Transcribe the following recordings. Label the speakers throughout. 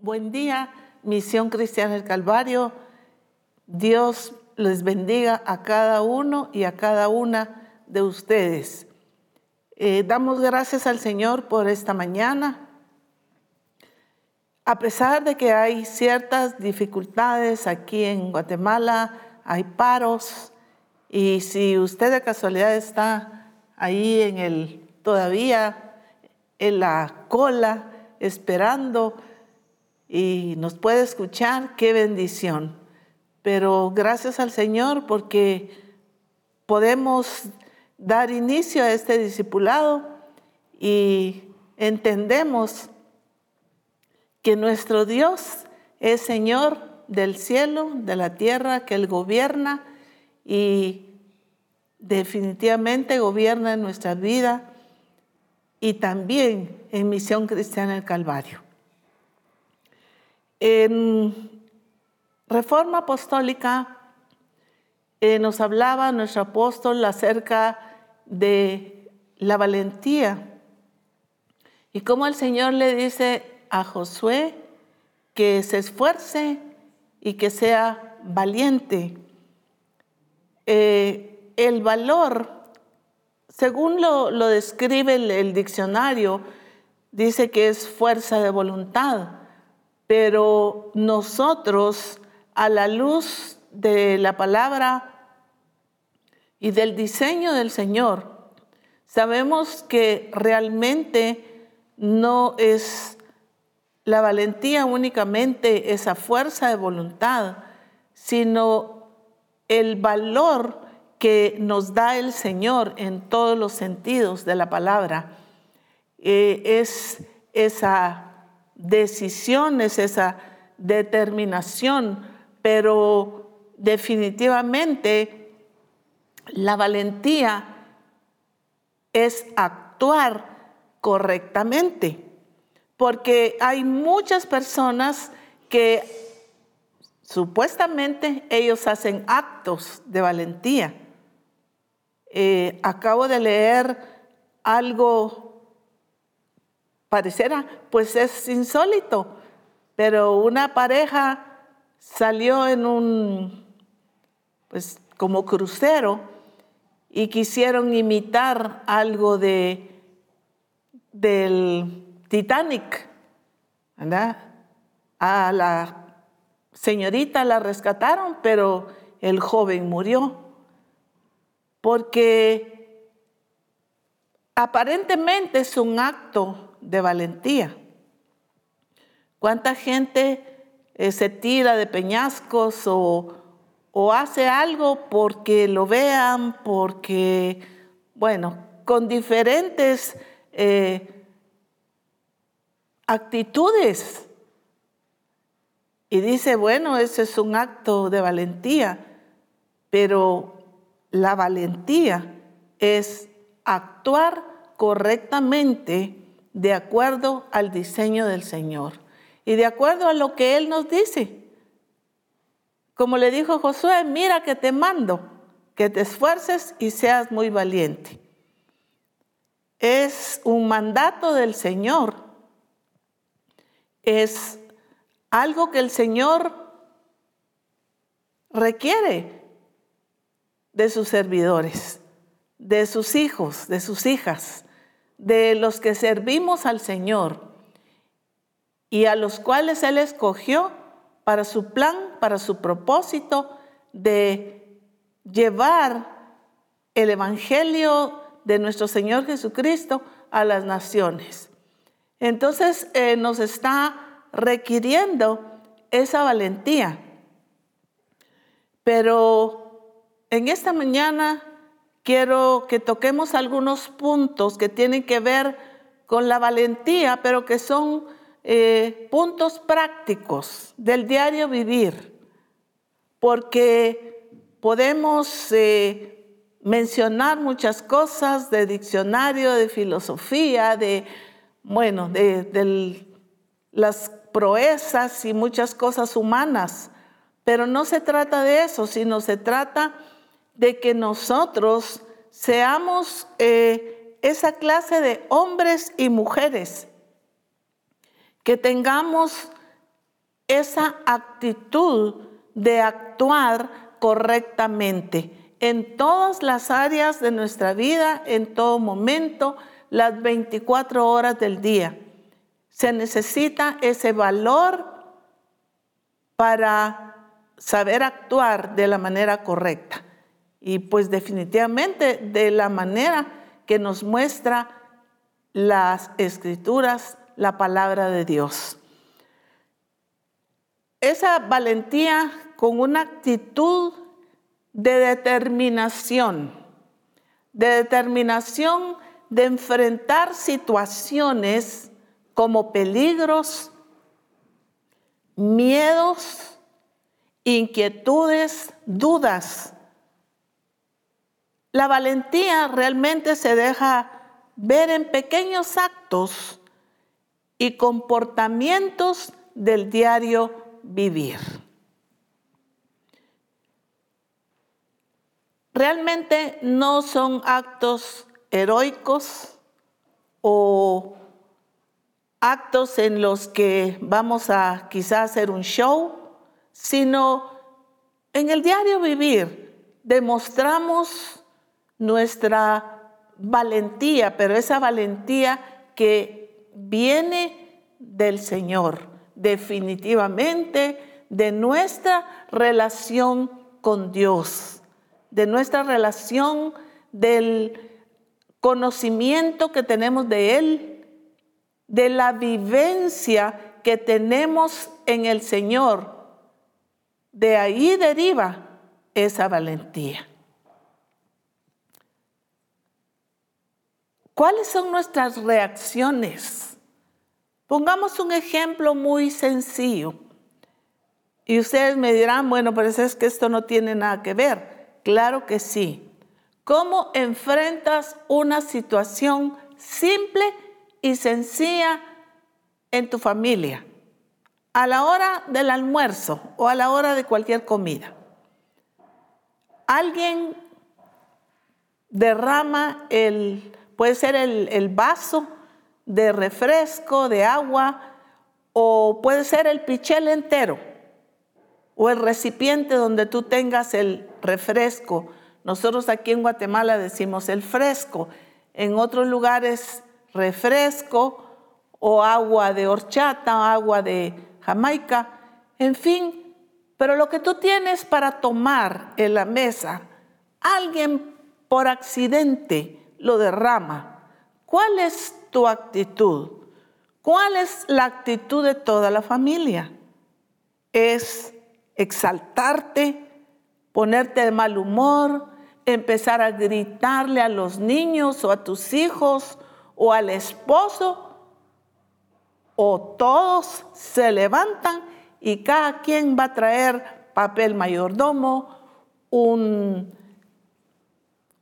Speaker 1: Buen día, Misión Cristiana del Calvario. Dios les bendiga a cada uno y a cada una de ustedes. Eh, damos gracias al Señor por esta mañana. A pesar de que hay ciertas dificultades aquí en Guatemala, hay paros, y si usted de casualidad está ahí en el todavía en la cola esperando, y nos puede escuchar, qué bendición. Pero gracias al Señor porque podemos dar inicio a este discipulado y entendemos que nuestro Dios es Señor del cielo, de la tierra, que Él gobierna y definitivamente gobierna en nuestra vida y también en Misión Cristiana del Calvario. En Reforma Apostólica eh, nos hablaba nuestro apóstol acerca de la valentía y cómo el Señor le dice a Josué que se esfuerce y que sea valiente. Eh, el valor, según lo, describe el diccionario, dice que es fuerza de voluntad pero nosotros a la luz de la palabra y del diseño del Señor, sabemos que realmente no es la valentía únicamente esa fuerza de voluntad, sino el valor que nos da el Señor en todos los sentidos de la palabra. Eh, es esa decisiones, esa determinación, pero definitivamente la valentía es actuar correctamente, porque hay muchas personas que supuestamente ellos hacen actos de valentía. Eh, acabo de leer algo pareciera, pues es insólito, pero una pareja salió en un, pues como crucero y quisieron imitar algo de del Titanic, ¿verdad? A la señorita la rescataron, pero el joven murió porque aparentemente es un acto de valentía. ¿Cuánta gente eh, se tira de peñascos o, hace algo porque lo vean, porque, bueno, con diferentes eh, actitudes? Y dice, bueno, ese es un acto de valentía, pero la valentía es actuar correctamente de acuerdo al diseño del Señor y de acuerdo a lo que Él nos dice. Como le dijo Josué, mira que te mando, que te esfuerces y seas muy valiente. Es un mandato del Señor. Es algo que el Señor requiere de sus servidores, de sus hijos, de sus hijas de los que servimos al Señor y a los cuales Él escogió para su plan, para su propósito de llevar el Evangelio de nuestro Señor Jesucristo a las naciones. Entonces eh, nos está requiriendo esa valentía. Pero en esta mañana quiero que toquemos algunos puntos que tienen que ver con la valentía, pero que son eh, puntos prácticos del diario vivir, porque podemos eh, mencionar muchas cosas de diccionario, de filosofía, de, bueno, de las proezas y muchas cosas humanas, pero no se trata de eso, sino se trata de que nosotros seamos eh, esa clase de hombres y mujeres, que tengamos esa actitud de actuar correctamente en todas las áreas de nuestra vida, en todo momento, las 24 horas del día. Se necesita ese valor para saber actuar de la manera correcta. Y pues definitivamente de la manera que nos muestra las escrituras, la palabra de Dios. Esa valentía con una actitud de determinación, de determinación de enfrentar situaciones como peligros, miedos, inquietudes, dudas. La valentía realmente se deja ver en pequeños actos y comportamientos del diario vivir. Realmente no son actos heroicos o actos en los que vamos a quizás hacer un show, sino en el diario vivir demostramos nuestra valentía, pero esa valentía que viene del Señor, definitivamente de nuestra relación con Dios de nuestra relación, del conocimiento que tenemos de Él, de la vivencia que tenemos en el Señor. De ahí deriva esa valentía. ¿Cuáles son nuestras reacciones? Pongamos un ejemplo muy sencillo. Y ustedes me dirán, bueno, pero es que esto no tiene nada que ver. Claro que sí. ¿Cómo enfrentas una situación simple y sencilla en tu familia? A la hora del almuerzo o a la hora de cualquier comida. Alguien derrama el, puede ser el, vaso de refresco, de agua, o puede ser el pichel entero o el recipiente donde tú tengas el refresco. Nosotros aquí en Guatemala decimos el fresco, en otros lugares refresco o agua de horchata, agua de Jamaica, en fin, pero lo que tú tienes para tomar en la mesa, alguien por accidente lo derrama. ¿Cuál es tu actitud? ¿Cuál es la actitud de toda la familia? Es exaltarte, ponerte de mal humor, empezar a gritarle a los niños o a tus hijos o al esposo, o todos se levantan y cada quien va a traer papel mayordomo, un,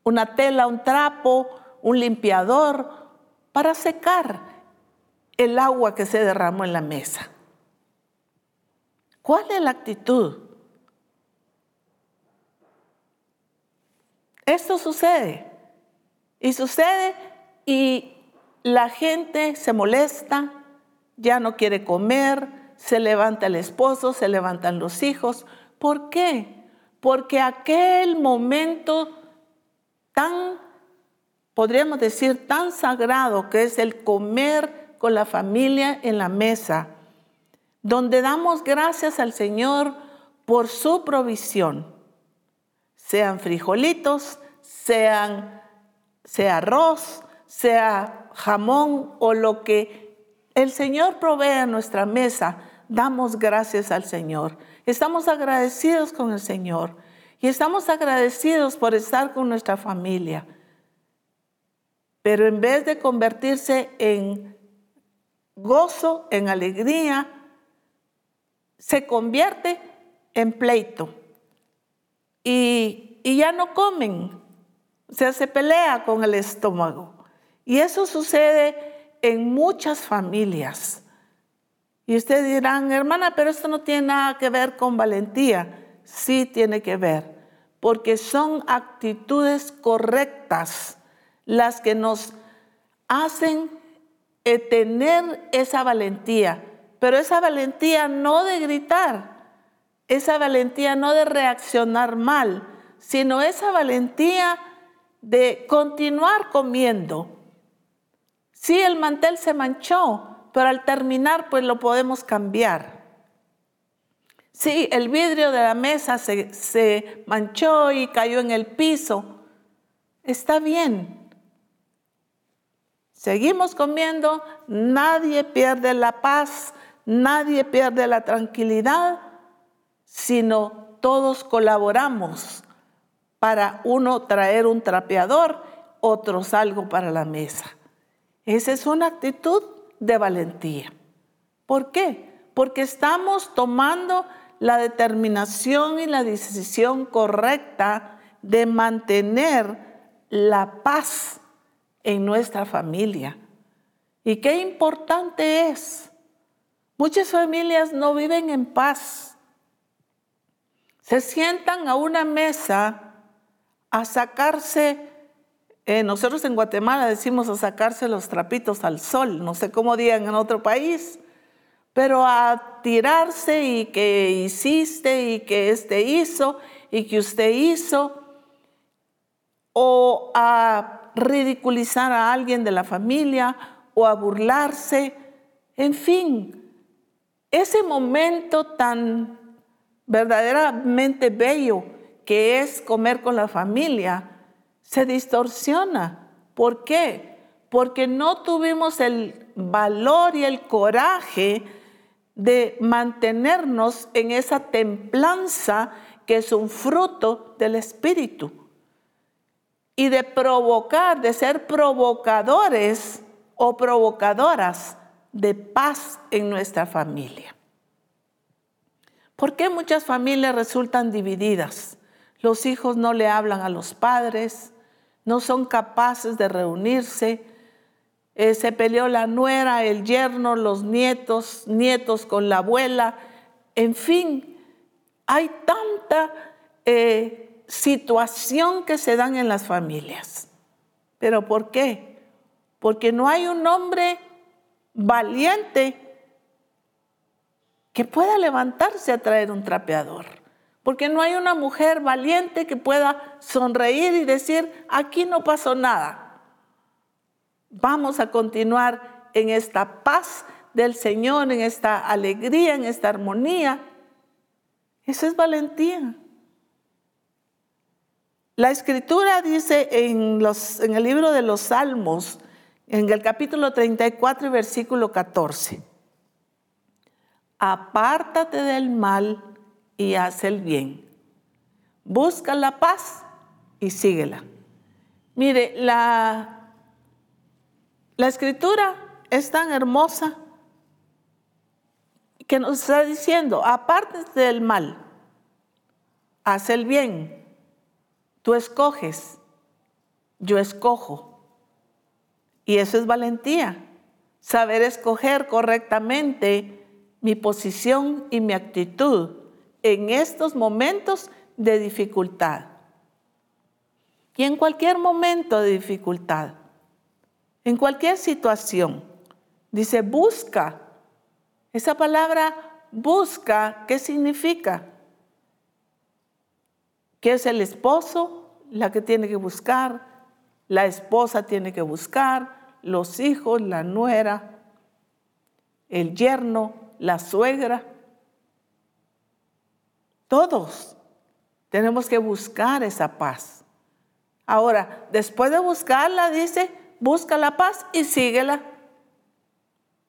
Speaker 1: una tela, un trapo, un limpiador para secar el agua que se derramó en la mesa. ¿Cuál es la actitud? Esto sucede. Y sucede y la gente se molesta, ya no quiere comer, se levanta el esposo, se levantan los hijos. ¿Por qué? Porque aquel momento tan, podríamos decir, tan sagrado que es el comer con la familia en la mesa, donde damos gracias al Señor por su provisión, sean frijolitos, sean sea arroz, sea jamón o lo que el Señor provee a nuestra mesa, damos gracias al Señor. Estamos agradecidos con el Señor y estamos agradecidos por estar con nuestra familia. Pero en vez de convertirse en gozo, en alegría, se convierte en pleito y, ya no comen, o sea, se pelea con el estómago. Y eso sucede en muchas familias. Y ustedes dirán, hermana, pero esto no tiene nada que ver con valentía. Sí tiene que ver, porque son actitudes correctas las que nos hacen tener esa valentía pero esa valentía no de gritar, esa valentía no de reaccionar mal, sino esa valentía de continuar comiendo. Sí, el mantel se manchó, pero al terminar pues lo podemos cambiar. Sí, el vidrio de la mesa se, se manchó y cayó en el piso. Está bien. Seguimos comiendo, nadie pierde la paz, nadie pierde la tranquilidad, sino todos colaboramos para uno traer un trapeador, otros algo para la mesa. Esa es una actitud de valentía. ¿Por qué? Porque estamos tomando la determinación y la decisión correcta de mantener la paz en nuestra familia. Y qué importante es. Muchas familias no viven en paz. Se sientan a una mesa a sacarse, eh, nosotros en Guatemala decimos a sacarse los trapitos al sol, no sé cómo digan en otro país, pero a tirarse y que hiciste y que este hizo y que usted hizo, o a ridiculizar a alguien de la familia o a burlarse, en fin, ese momento tan verdaderamente bello que es comer con la familia, se distorsiona. ¿Por qué? Porque no tuvimos el valor y el coraje de mantenernos en esa templanza que es un fruto del Espíritu. Y de provocar, de ser provocadores o provocadoras de paz en nuestra familia. ¿Por qué muchas familias resultan divididas? Los hijos no le hablan a los padres, no son capaces de reunirse. Eh, se peleó la nuera, el yerno, los nietos, nietos con la abuela. En fin, hay tanta eh, situación que se dan en las familias. ¿Pero por qué? Porque no hay un hombre valiente que pueda levantarse a traer un trapeador. Porque no hay una mujer valiente que pueda sonreír y decir, aquí no pasó nada. Vamos a continuar en esta paz del Señor, en esta alegría, en esta armonía. Eso es valentía. La escritura dice en, el libro de los Salmos, en el capítulo 34 y versículo 14, apártate del mal y haz el bien. Busca la paz y síguela. Mire, la, la escritura es tan hermosa que nos está diciendo, aparte del mal, haz el bien. Tú escoges, yo escojo. Y eso es valentía, saber escoger correctamente mi posición y mi actitud en estos momentos de dificultad. Y en cualquier momento de dificultad, en cualquier situación, dice busca. Esa palabra busca, ¿qué significa? Que es el esposo la que tiene que buscar, la esposa tiene que buscar, los hijos, la nuera, el yerno, la suegra todos tenemos que buscar esa paz. Ahora, después de buscarla, dice, busca la paz y síguela.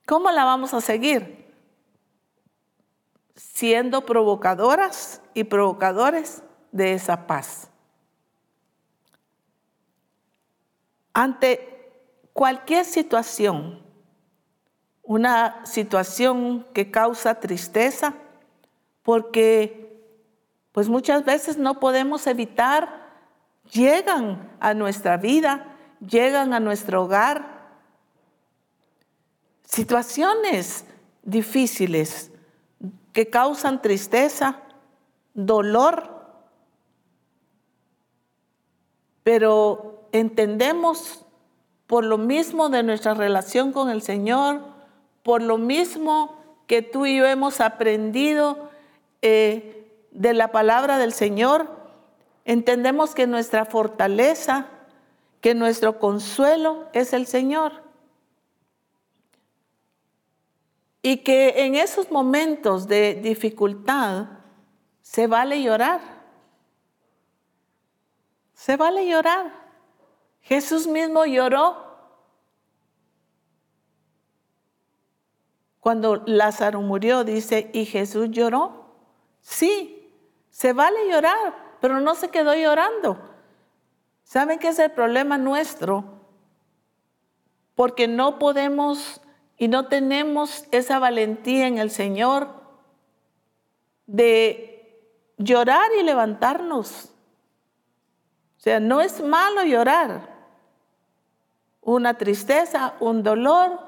Speaker 1: ¿Cómo la vamos a seguir? Siendo provocadoras y provocadores de esa paz. Ante cualquier situación, una situación que causa tristeza, porque pues muchas veces no podemos evitar, llegan a nuestra vida, llegan a nuestro hogar. Situaciones difíciles que causan tristeza, dolor, pero entendemos por lo mismo de nuestra relación con el Señor, por lo mismo que tú y yo hemos aprendido eh, de la palabra del Señor, entendemos que nuestra fortaleza, que nuestro consuelo es el Señor. Y que en esos momentos de dificultad se vale llorar. Se vale llorar. Jesús mismo lloró cuando Lázaro murió, dice, y Jesús lloró. Sí, se vale llorar, pero no se quedó llorando. ¿Saben qué es el problema nuestro? Porque no podemos y no tenemos esa valentía en el Señor de llorar y levantarnos. O sea, no es malo llorar. Una tristeza, un dolor.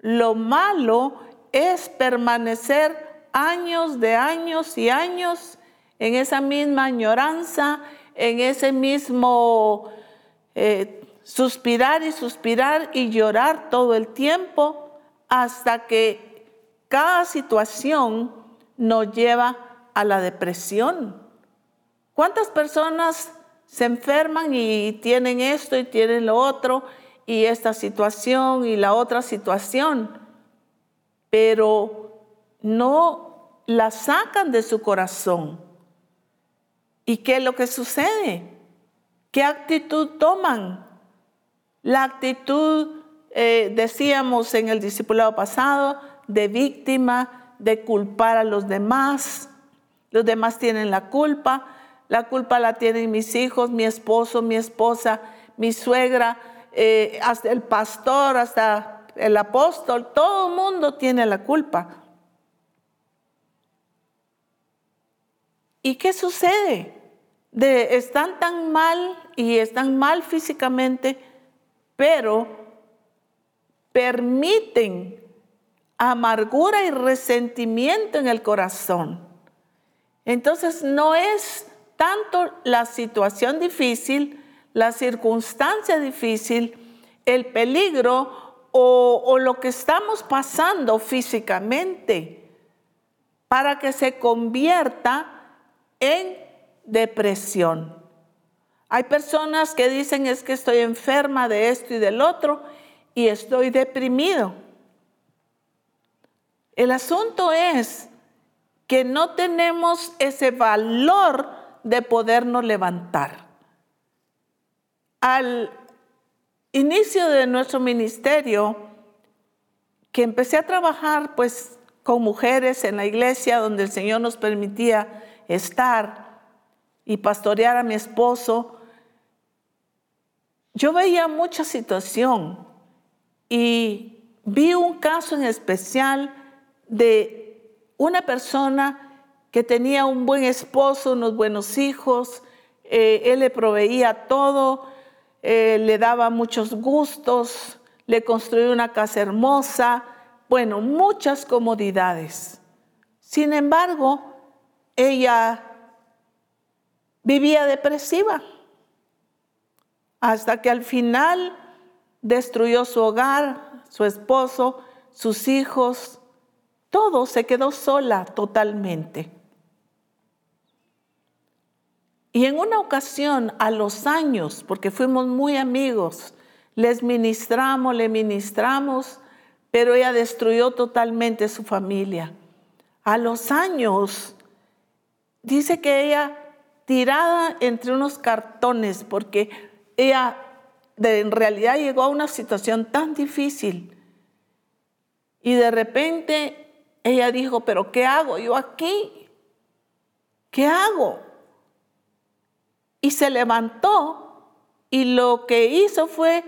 Speaker 1: Lo malo es permanecer años de años y años en esa misma añoranza, en ese mismo eh, suspirar y suspirar y llorar todo el tiempo hasta que cada situación nos lleva a la depresión. ¿Cuántas personas se enferman y tienen esto y tienen lo otro y esta situación y la otra situación, pero no la sacan de su corazón? ¿Y qué es lo que sucede? ¿Qué actitud toman? La actitud, eh, decíamos en el discipulado pasado, de víctima, de culpar a los demás. Los demás tienen la culpa. La culpa la tienen mis hijos, mi esposo, mi esposa, mi suegra, eh, hasta el pastor, hasta el apóstol. Todo el mundo tiene la culpa. ¿Y qué sucede? De, están tan mal y están mal físicamente pero permiten amargura y resentimiento en el corazón. Entonces no es tanto la situación difícil, la circunstancia difícil, el peligro o, o, lo que estamos pasando físicamente para que se convierta en depresión. Hay personas que dicen es que estoy enferma de esto y del otro y estoy deprimido. El asunto es que no tenemos ese valor de podernos levantar. Al inicio de nuestro ministerio, que empecé a trabajar pues con mujeres en la iglesia donde el Señor nos permitía estar y pastorear a mi esposo, yo veía mucha situación y vi un caso en especial de una persona que tenía un buen esposo, unos buenos hijos, eh, él le proveía todo, eh, le daba muchos gustos, le construyó una casa hermosa, bueno, muchas comodidades. Sin embargo, ella vivía depresiva hasta que al final destruyó su hogar, su esposo, sus hijos, todo se quedó sola totalmente. Y en una ocasión, a los años, porque fuimos muy amigos, les ministramos, le ministramos, pero ella destruyó totalmente su familia. A los años, dice que ella tirada entre unos cartones, porque ella en realidad llegó a una situación tan difícil y de repente ella dijo, pero ¿qué hago yo aquí? ¿Qué hago? Y se levantó y lo que hizo fue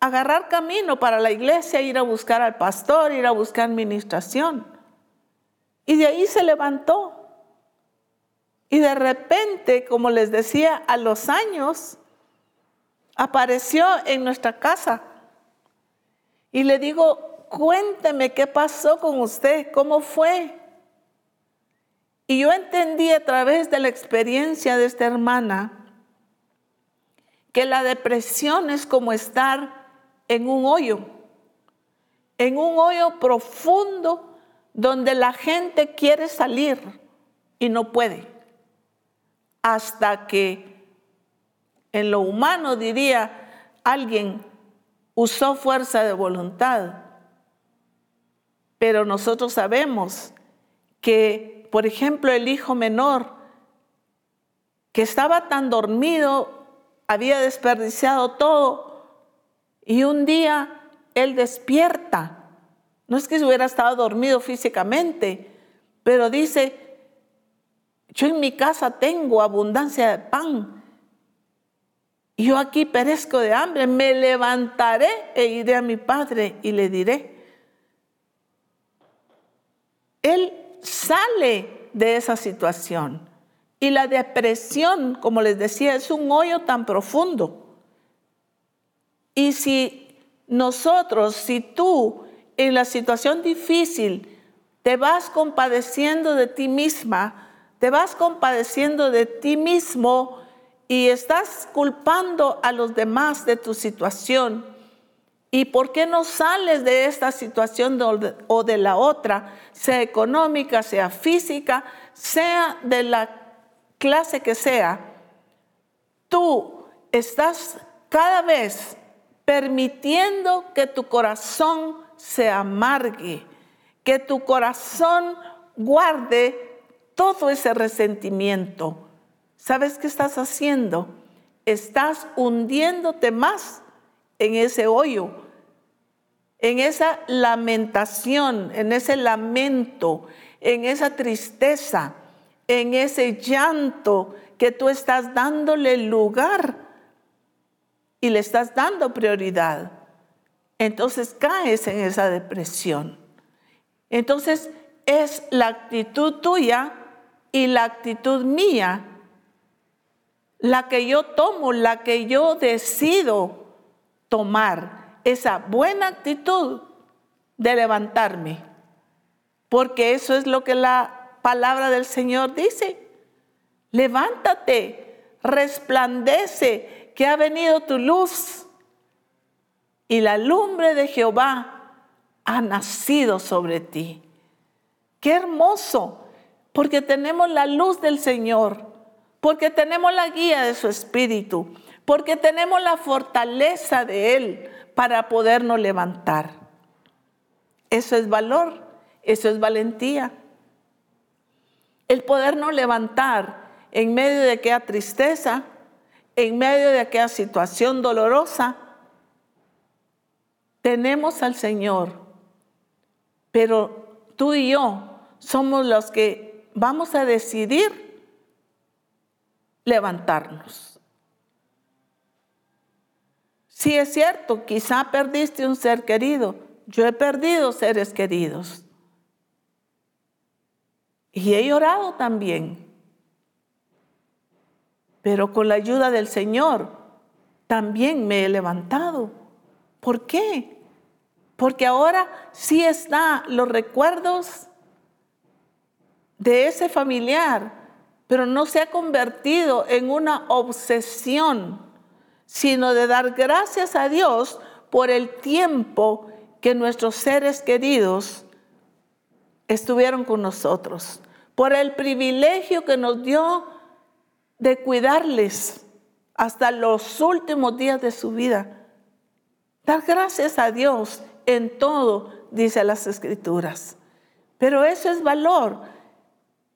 Speaker 1: agarrar camino para la iglesia, ir a buscar al pastor, ir a buscar administración. Y de ahí se levantó. Y de repente, como les decía, a los años, apareció en nuestra casa. Y le digo, cuénteme qué pasó con usted, cómo fue. Y yo entendí a través de la experiencia de esta hermana que la depresión es como estar en un hoyo, en un hoyo profundo donde la gente quiere salir y no puede, hasta que en lo humano diría alguien usó fuerza de voluntad. Pero nosotros sabemos que, por ejemplo, el hijo menor, que estaba tan dormido, había desperdiciado todo, y un día él despierta no es que se hubiera estado dormido físicamente, pero dice, yo en mi casa tengo abundancia de pan. Yo aquí perezco de hambre, me levantaré e iré a mi padre y le diré. Él sale de esa situación. Y la depresión, como les decía, es un hoyo tan profundo. Y si nosotros, si tú en la situación difícil te vas compadeciendo de ti misma, te vas compadeciendo de ti mismo y estás culpando a los demás de tu situación. ¿Y por qué no sales de esta situación o de la otra, sea económica, sea física, sea de la clase que sea? Tú estás cada vez permitiendo que tu corazón se amargue, que tu corazón guarde todo ese resentimiento. ¿Sabes qué estás haciendo? Estás hundiéndote más en ese hoyo, en esa lamentación, en ese lamento, en esa tristeza, en ese llanto que tú estás dándole lugar y le estás dando prioridad entonces caes en esa depresión. Entonces es la actitud tuya y la actitud mía la que yo tomo, la que yo decido tomar, esa buena actitud de levantarme, porque eso es lo que la palabra del Señor dice. Levántate, resplandece, que ha venido tu luz y la lumbre de Jehová ha nacido sobre ti. Qué hermoso, porque tenemos la luz del Señor, porque tenemos la guía de su Espíritu, porque tenemos la fortaleza de Él para podernos levantar. Eso es valor, eso es valentía. El podernos levantar en medio de aquella tristeza, en medio de aquella situación dolorosa, tenemos al Señor, pero tú y yo somos los que vamos a decidir levantarnos. Si es cierto, quizá perdiste un ser querido. Yo he perdido seres queridos. Y he llorado también. Pero con la ayuda del Señor también me he levantado. ¿Por qué? Porque ahora sí están los recuerdos de ese familiar, pero no se ha convertido en una obsesión, sino de dar gracias a Dios por el tiempo que nuestros seres queridos estuvieron con nosotros, por el privilegio que nos dio de cuidarles hasta los últimos días de su vida. Dar gracias a Dios en todo, dice las escrituras. Pero eso es valor.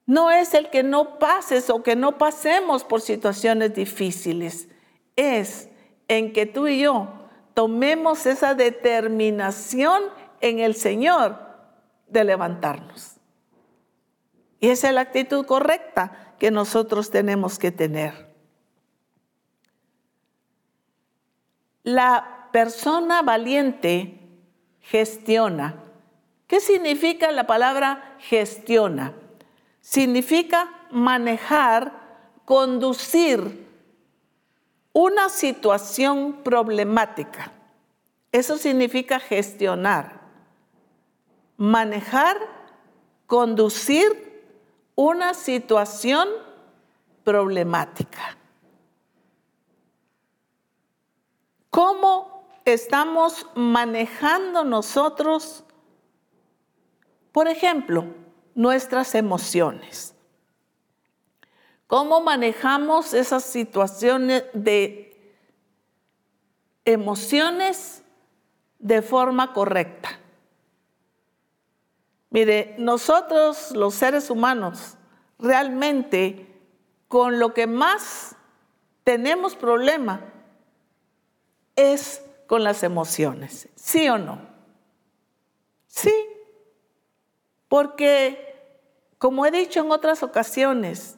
Speaker 1: No es el que no pases o que no pasemos por situaciones difíciles. Es en que tú y yo tomemos esa determinación en el Señor de levantarnos. Y esa es la actitud correcta que nosotros tenemos que tener. La persona valiente gestiona. ¿Qué significa la palabra gestiona? Significa manejar, conducir una situación problemática. Eso significa gestionar. Manejar, conducir una situación problemática. ¿Cómo estamos manejando nosotros Por ejemplo, nuestras emociones. ¿Cómo manejamos esas situaciones de emociones de forma correcta? Mire, nosotros los seres humanos realmente con lo que más tenemos problema es con las emociones, ¿sí o no? Sí, porque como he dicho en otras ocasiones,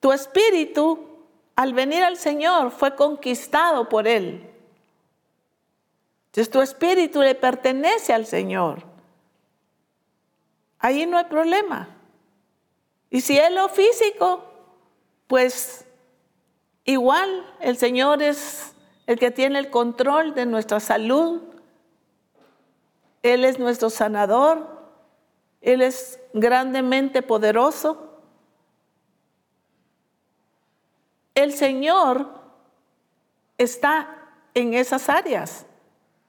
Speaker 1: tu espíritu al venir al Señor fue conquistado por Él. Entonces tu espíritu le pertenece al Señor. Ahí no hay problema. Y si es lo físico, pues igual el Señor es el que tiene el control de nuestra salud. Él es nuestro sanador. Él es grandemente poderoso. El Señor está en esas áreas.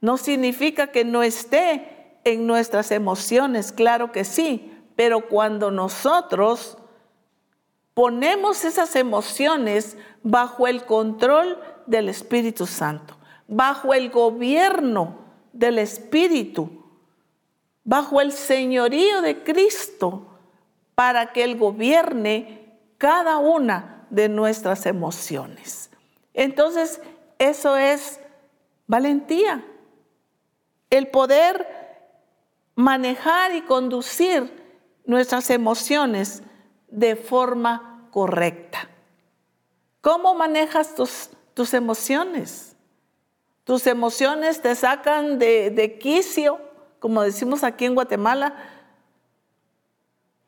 Speaker 1: No significa que no esté en nuestras emociones, claro que sí, pero cuando nosotros ponemos esas emociones bajo el control del Espíritu Santo, bajo el gobierno del Espíritu, bajo el señorío de Cristo, para que Él gobierne cada una de nuestras emociones. Entonces, eso es valentía, el poder manejar y conducir nuestras emociones de forma correcta. ¿Cómo manejas tus, tus emociones? Tus emociones te sacan de, de, quicio, como decimos aquí en Guatemala,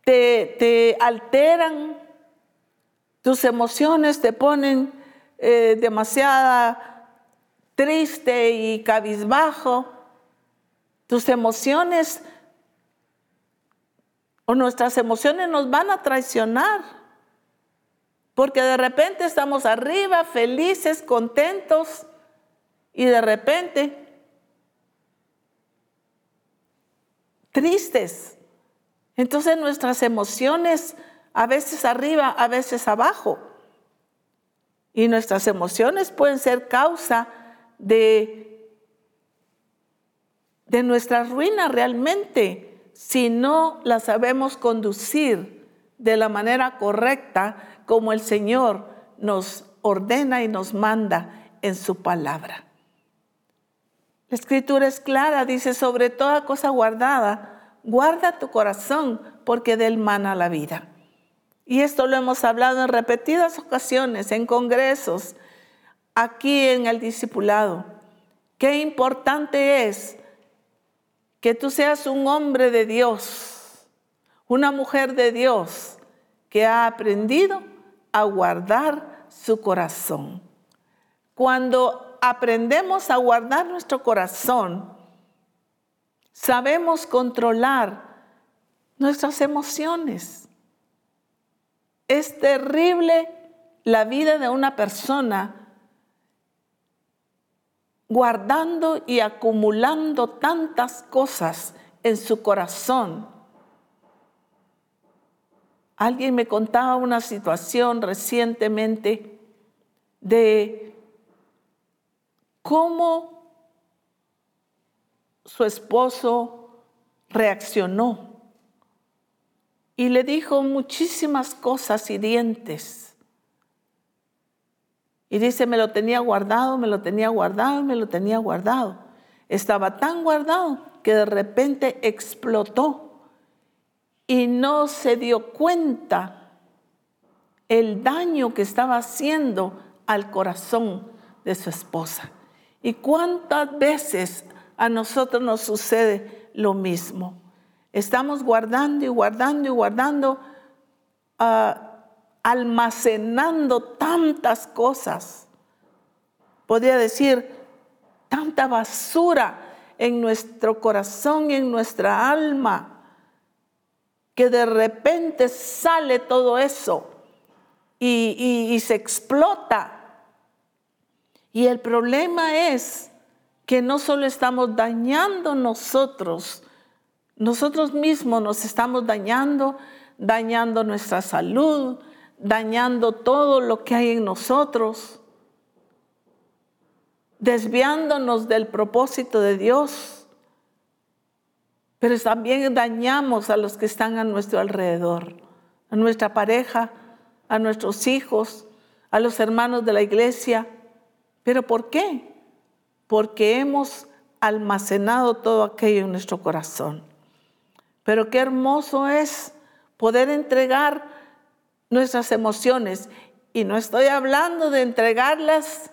Speaker 1: te, te alteran, tus emociones te ponen eh, demasiada triste y cabizbajo, tus emociones o nuestras emociones nos van a traicionar. Porque de repente estamos arriba, felices, contentos, y de repente tristes. Entonces nuestras emociones a veces arriba, a veces abajo. Y nuestras emociones pueden ser causa de, de nuestra ruina realmente si no la sabemos conducir de la manera correcta como el Señor nos ordena y nos manda en su palabra. La escritura es clara, dice, sobre toda cosa guardada, guarda tu corazón porque del mana la vida. Y esto lo hemos hablado en repetidas ocasiones, en congresos, aquí en el discipulado. Qué importante es que tú seas un hombre de Dios, una mujer de Dios que ha aprendido a guardar su corazón. Cuando aprendemos a guardar nuestro corazón, sabemos controlar nuestras emociones. Es terrible la vida de una persona guardando y acumulando tantas cosas en su corazón. Alguien me contaba una situación recientemente de cómo su esposo reaccionó y le dijo muchísimas cosas hirientes y dice, me lo tenía guardado, me lo tenía guardado, me lo tenía guardado. Estaba tan guardado que de repente explotó y no se dio cuenta el daño que estaba haciendo al corazón de su esposa. ¿Y cuántas veces a nosotros nos sucede lo mismo? Estamos guardando y guardando y guardando. Uh, almacenando tantas cosas. Podría decir, tanta basura en nuestro corazón y en nuestra alma, que de repente sale todo eso y se explota. Y el problema es que no solo estamos dañando nosotros nosotros mismos nos estamos dañando, dañando nuestra salud, dañando todo lo que hay en nosotros, desviándonos del propósito de Dios, pero también dañamos a los que están a nuestro alrededor, a nuestra pareja, a nuestros hijos, a los hermanos de la iglesia. ¿Pero por qué? Porque hemos almacenado todo aquello en nuestro corazón. Pero qué hermoso es poder entregar nuestras emociones. Y no estoy hablando de entregarlas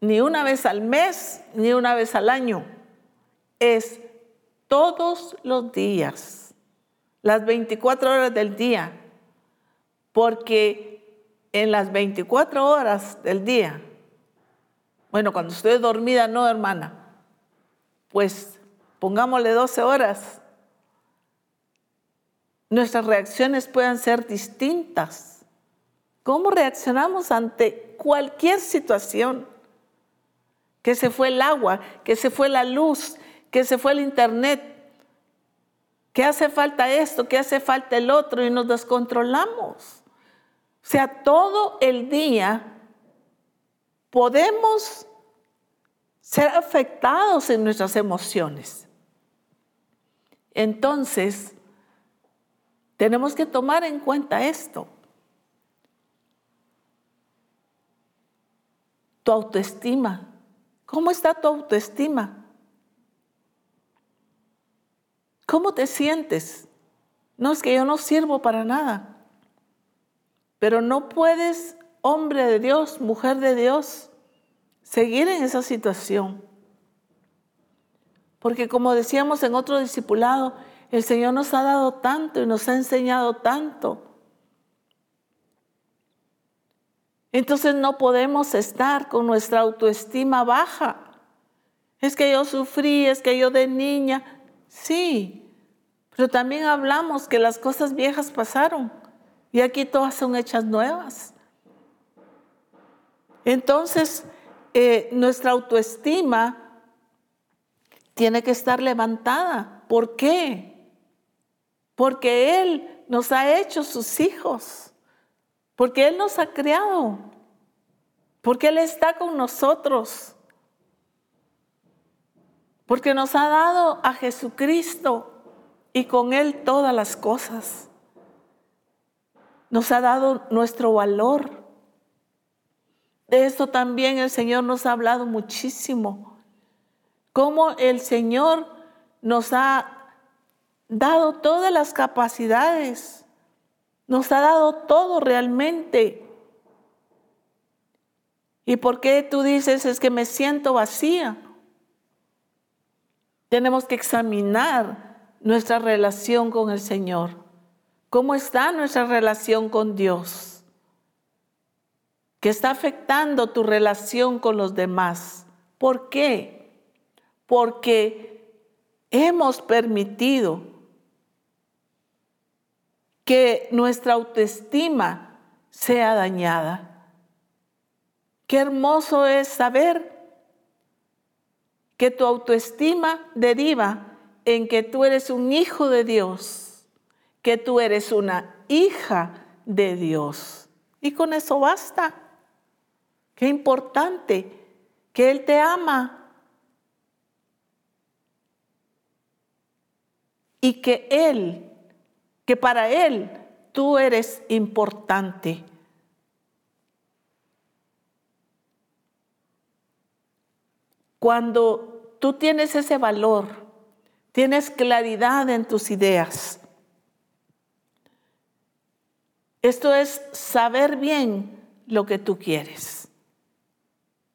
Speaker 1: ni una vez al mes, ni una vez al año. Es todos los días, las 24 horas del día. Porque en las 24 horas del día, bueno, cuando estoy dormida, no, hermana, pues pongámosle 12 horas nuestras reacciones puedan ser distintas. ¿Cómo reaccionamos ante cualquier situación? Que se fue el agua, que se fue la luz, que se fue el internet, que hace falta esto, que hace falta el otro y nos descontrolamos. O sea, todo el día podemos ser afectados en nuestras emociones. Entonces, tenemos que tomar en cuenta esto. Tu autoestima. ¿Cómo está tu autoestima? ¿Cómo te sientes? No es que yo no sirvo para nada. Pero no puedes, hombre de Dios, mujer de Dios, seguir en esa situación. Porque como decíamos en otro discipulado, el Señor nos ha dado tanto y nos ha enseñado tanto. Entonces no podemos estar con nuestra autoestima baja. Es que yo sufrí, es que yo de niña, sí, pero también hablamos que las cosas viejas pasaron y aquí todas son hechas nuevas. Entonces, eh, nuestra autoestima tiene que estar levantada. ¿Por qué? porque Él nos ha hecho sus hijos, porque Él nos ha creado, porque Él está con nosotros, porque nos ha dado a Jesucristo y con Él todas las cosas. Nos ha dado nuestro valor. De eso también el Señor nos ha hablado muchísimo. Cómo el Señor nos ha dado todas las capacidades, nos ha dado todo realmente. ¿Y por qué tú dices es que me siento vacía? Tenemos que examinar nuestra relación con el Señor. ¿Cómo está nuestra relación con Dios? ¿Qué está afectando tu relación con los demás? ¿Por qué? Porque hemos permitido que nuestra autoestima sea dañada. Qué hermoso es saber que tu autoestima deriva en que tú eres un hijo de Dios, que tú eres una hija de Dios. Y con eso basta. Qué importante que Él te ama y que Él que para Él tú eres importante. Cuando tú tienes ese valor, tienes claridad en tus ideas. Esto es saber bien lo que tú quieres.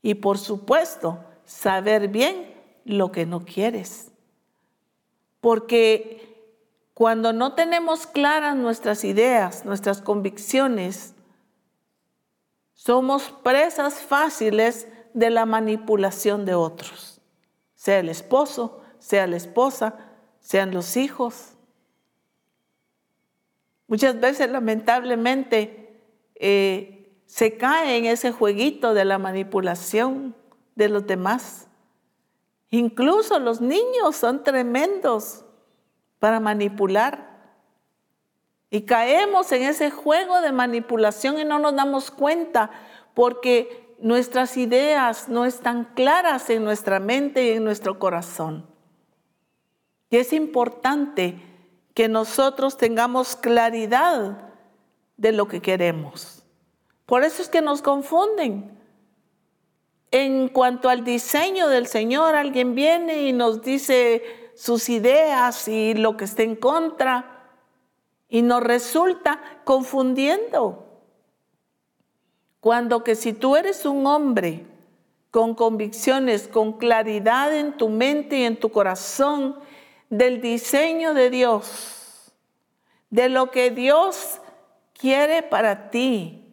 Speaker 1: Y por supuesto, saber bien lo que no quieres. Porque cuando no tenemos claras nuestras ideas, nuestras convicciones, somos presas fáciles de la manipulación de otros, sea el esposo, sea la esposa, sean los hijos. Muchas veces, lamentablemente, eh, se cae en ese jueguito de la manipulación de los demás. Incluso los niños son tremendos para manipular. Y caemos en ese juego de manipulación y no nos damos cuenta porque nuestras ideas no están claras en nuestra mente y en nuestro corazón. Y es importante que nosotros tengamos claridad de lo que queremos. Por eso es que nos confunden. En cuanto al diseño del Señor, alguien viene y nos dice sus ideas y lo que está en contra y nos resulta confundiendo. Cuando que si tú eres un hombre con convicciones, con claridad en tu mente y en tu corazón del diseño de Dios, de lo que Dios quiere para ti,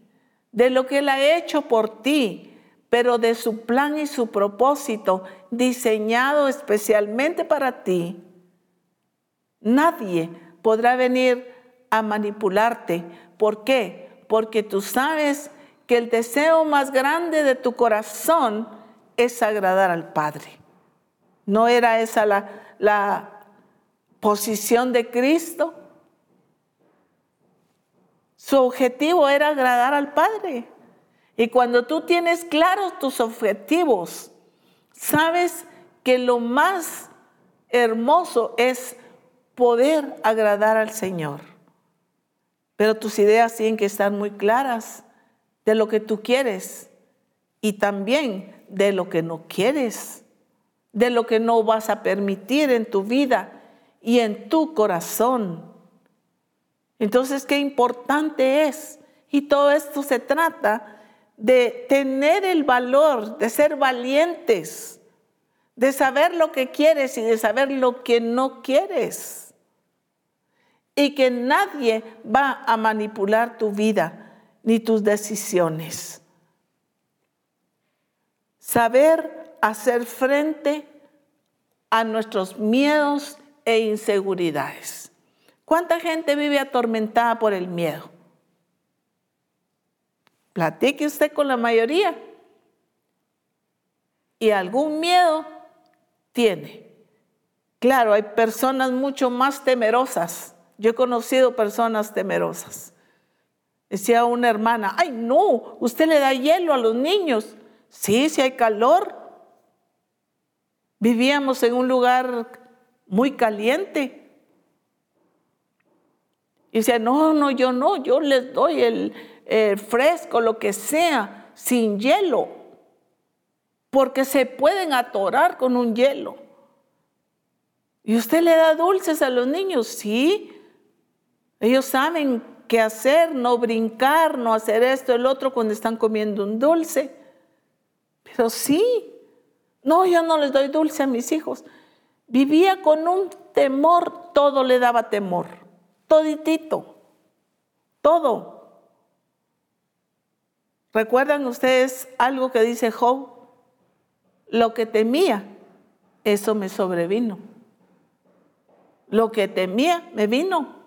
Speaker 1: de lo que Él ha hecho por ti, pero de su plan y su propósito diseñado especialmente para ti. Nadie podrá venir a manipularte. ¿Por qué? Porque tú sabes que el deseo más grande de tu corazón es agradar al Padre. ¿No era esa la, la posición de Cristo? Su objetivo era agradar al Padre. Y cuando tú tienes claros tus objetivos, sabes que lo más hermoso es poder agradar al Señor. Pero tus ideas tienen que estar muy claras de lo que tú quieres y también de lo que no quieres, de lo que no vas a permitir en tu vida y en tu corazón. Entonces, qué importante es. Y todo esto se trata de tener el valor, de ser valientes, de saber lo que quieres y de saber lo que no quieres. Y que nadie va a manipular tu vida ni tus decisiones. Saber hacer frente a nuestros miedos e inseguridades. ¿Cuánta gente vive atormentada por el miedo? Platique usted con la mayoría. Y algún miedo tiene. Claro, hay personas mucho más temerosas. Yo he conocido personas temerosas. Decía una hermana, ay no, usted le da hielo a los niños. Sí, si hay calor. Vivíamos en un lugar muy caliente. Y decía, no, no, yo no, yo les doy el, eh, fresco, lo que sea, sin hielo, porque se pueden atorar con un hielo. ¿Y usted le da dulces a los niños? Sí. Ellos saben qué hacer, no brincar, no hacer esto, el otro cuando están comiendo un dulce. Pero sí, no, yo no les doy dulce a mis hijos. Vivía con un temor, todo le daba temor, toditito, todo. ¿Recuerdan ustedes algo que dice Job? Lo que temía, eso me sobrevino. Lo que temía me vino.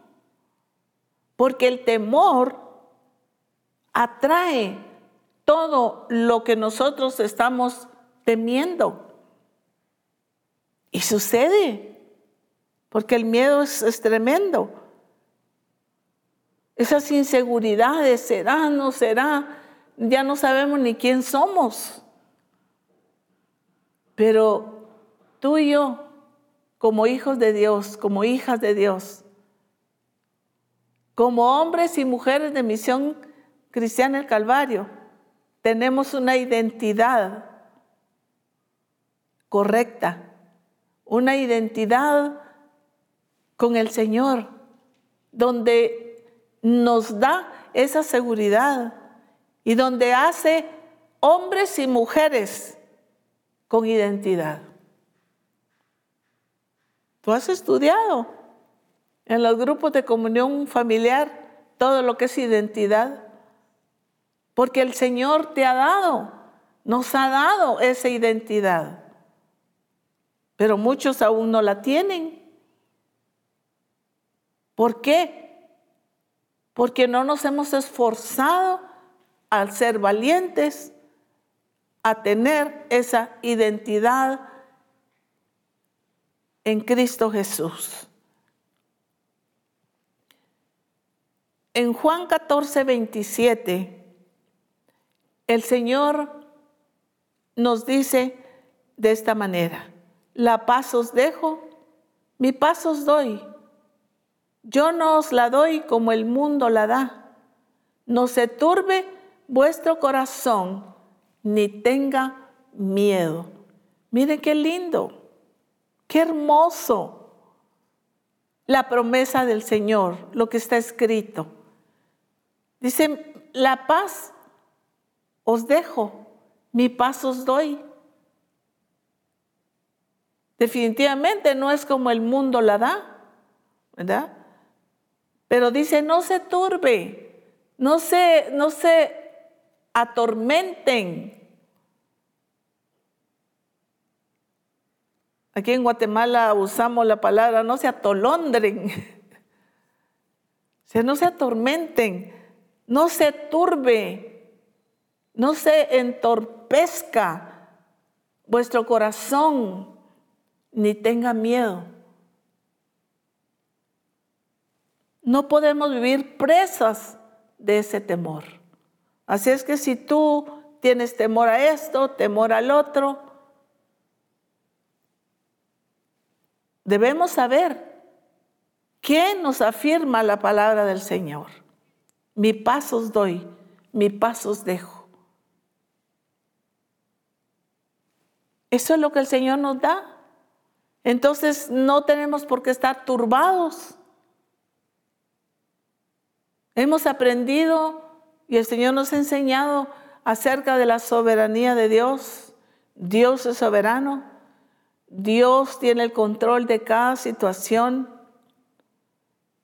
Speaker 1: Porque el temor atrae todo lo que nosotros estamos temiendo. Y sucede, porque el miedo es, es tremendo. Esas inseguridades, será, no será, ya no sabemos ni quién somos. Pero tú y yo, como hijos de Dios, como hijas de Dios, como hombres y mujeres de misión cristiana el Calvario, tenemos una identidad correcta, una identidad con el Señor, donde nos da esa seguridad y donde hace hombres y mujeres con identidad. Tú has estudiado en los grupos de comunión familiar todo lo que es identidad, porque el Señor te ha dado, nos ha dado esa identidad, pero muchos aún no la tienen. ¿Por qué? porque no nos hemos esforzado al ser valientes, a tener esa identidad en Cristo Jesús. En Juan 14, 27, el Señor nos dice de esta manera, la paz os dejo, mi paz os doy, yo no os la doy como el mundo la da. No se turbe vuestro corazón, ni tenga miedo. Miren qué lindo, qué hermoso la promesa del Señor, lo que está escrito. Dice, la paz os dejo, mi paz os doy. Definitivamente no es como el mundo la da, ¿verdad? Pero dice, no se turbe, no se, no se atormenten. Aquí en Guatemala usamos la palabra no se atolondren, o sea, no se atormenten, no se turbe, no se entorpezca vuestro corazón, ni tenga miedo. No podemos vivir presas de ese temor. Así es que si tú tienes temor a esto, temor al otro, debemos saber qué nos afirma la palabra del Señor. Mi paz os doy, mi paz os dejo. Eso es lo que el Señor nos da. Entonces no tenemos por qué estar turbados. Hemos aprendido y el Señor nos ha enseñado acerca de la soberanía de Dios. Dios es soberano. Dios tiene el control de cada situación.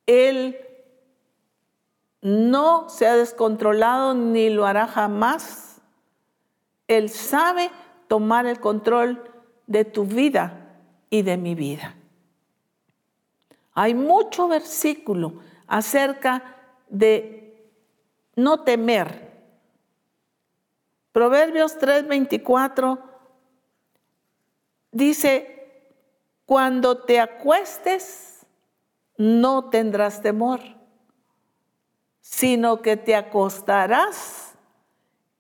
Speaker 1: Él no se ha descontrolado ni lo hará jamás. Él sabe tomar el control de tu vida y de mi vida. Hay mucho versículo acerca de no temer. Proverbios 3:24 dice, cuando te acuestes, no tendrás temor, sino que te acostarás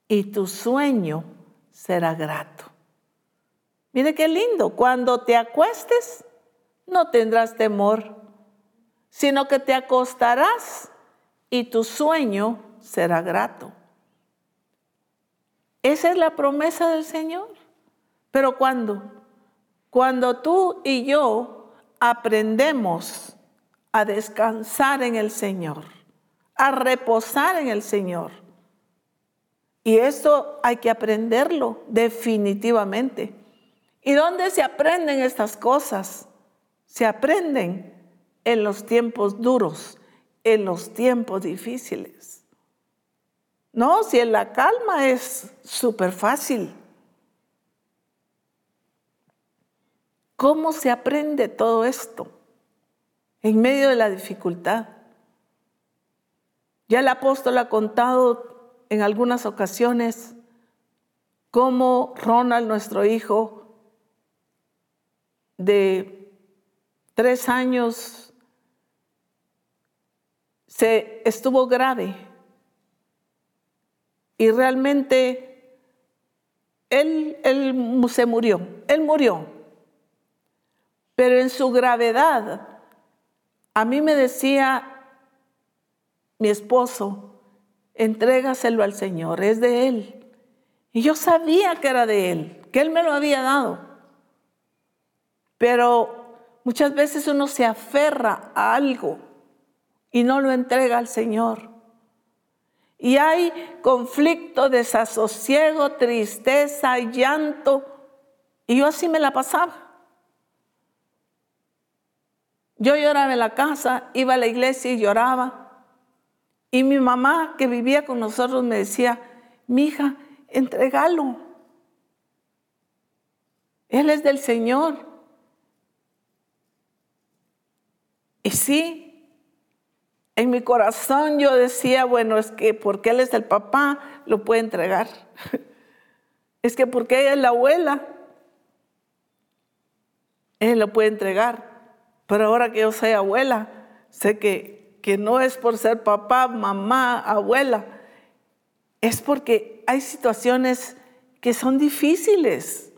Speaker 1: y tu sueño será grato. Mire qué lindo, cuando te acuestes no tendrás temor, sino que te acostarás y tu sueño será grato. Esa es la promesa del Señor. Pero cuando, cuando tú y yo aprendemos a descansar en el Señor, a reposar en el Señor, y eso hay que aprenderlo definitivamente. ¿Y dónde se aprenden estas cosas? Se aprenden en los tiempos duros, en los tiempos difíciles. No, si en la calma es súper fácil. ¿Cómo se aprende todo esto en medio de la dificultad? Ya el apóstol ha contado en algunas ocasiones cómo Ronald, nuestro hijo, de tres años se estuvo grave y realmente él, se murió, él murió. Pero en su gravedad, a mí me decía mi esposo, entrégaselo al Señor, es de Él. Y yo sabía que era de Él, que Él me lo había dado. Pero muchas veces uno se aferra a algo y no lo entrega al Señor. Y hay conflicto, desasosiego, tristeza, llanto. Y yo así me la pasaba. Yo lloraba en la casa, iba a la iglesia y lloraba. Y mi mamá, que vivía con nosotros, me decía, mi hija, entregalo. Él es del Señor. Y sí, en mi corazón yo decía, bueno, es que porque él es el papá, lo puede entregar. es que porque ella es la abuela, él lo puede entregar. Pero ahora que yo soy abuela, sé que que no es por ser papá, mamá, abuela, es porque hay situaciones que son difíciles.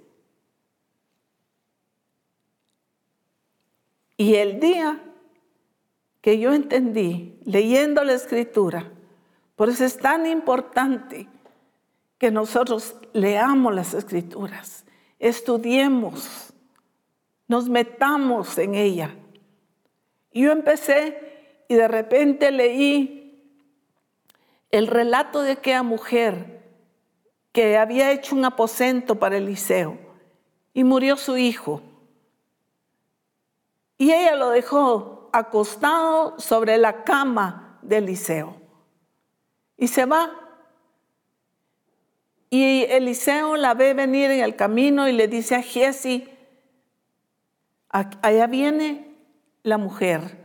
Speaker 1: Y el día que yo entendí, leyendo la escritura, por eso es tan importante que nosotros leamos las escrituras, estudiemos, nos metamos en ella. Yo empecé y de repente leí el relato de aquella mujer que había hecho un aposento para Eliseo y murió su hijo. Y ella lo dejó acostado sobre la cama de Eliseo. Y se va. Y Eliseo la ve venir en el camino y le dice a Giesi, allá viene la mujer,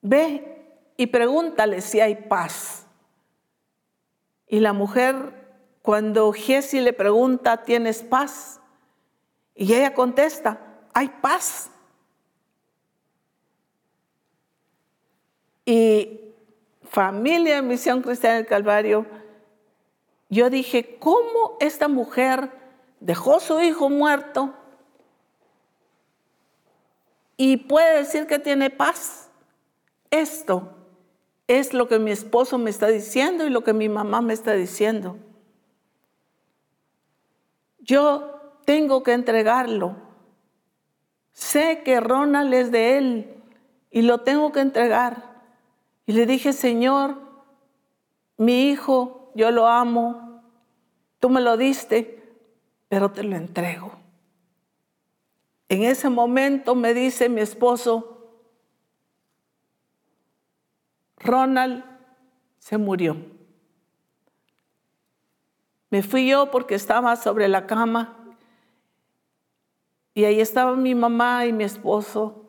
Speaker 1: ve y pregúntale si hay paz. Y la mujer, cuando Giesi le pregunta, ¿tienes paz? Y ella contesta, hay paz. Y familia de Misión Cristiana del Calvario, yo dije, ¿cómo esta mujer dejó su hijo muerto y puede decir que tiene paz? Esto es lo que mi esposo me está diciendo y lo que mi mamá me está diciendo. Yo tengo que entregarlo. Sé que Ronald es de él y lo tengo que entregar. Y le dije, Señor, mi hijo, yo lo amo, tú me lo diste, pero te lo entrego. En ese momento me dice mi esposo, Ronald se murió. Me fui yo porque estaba sobre la cama y ahí estaba mi mamá y mi esposo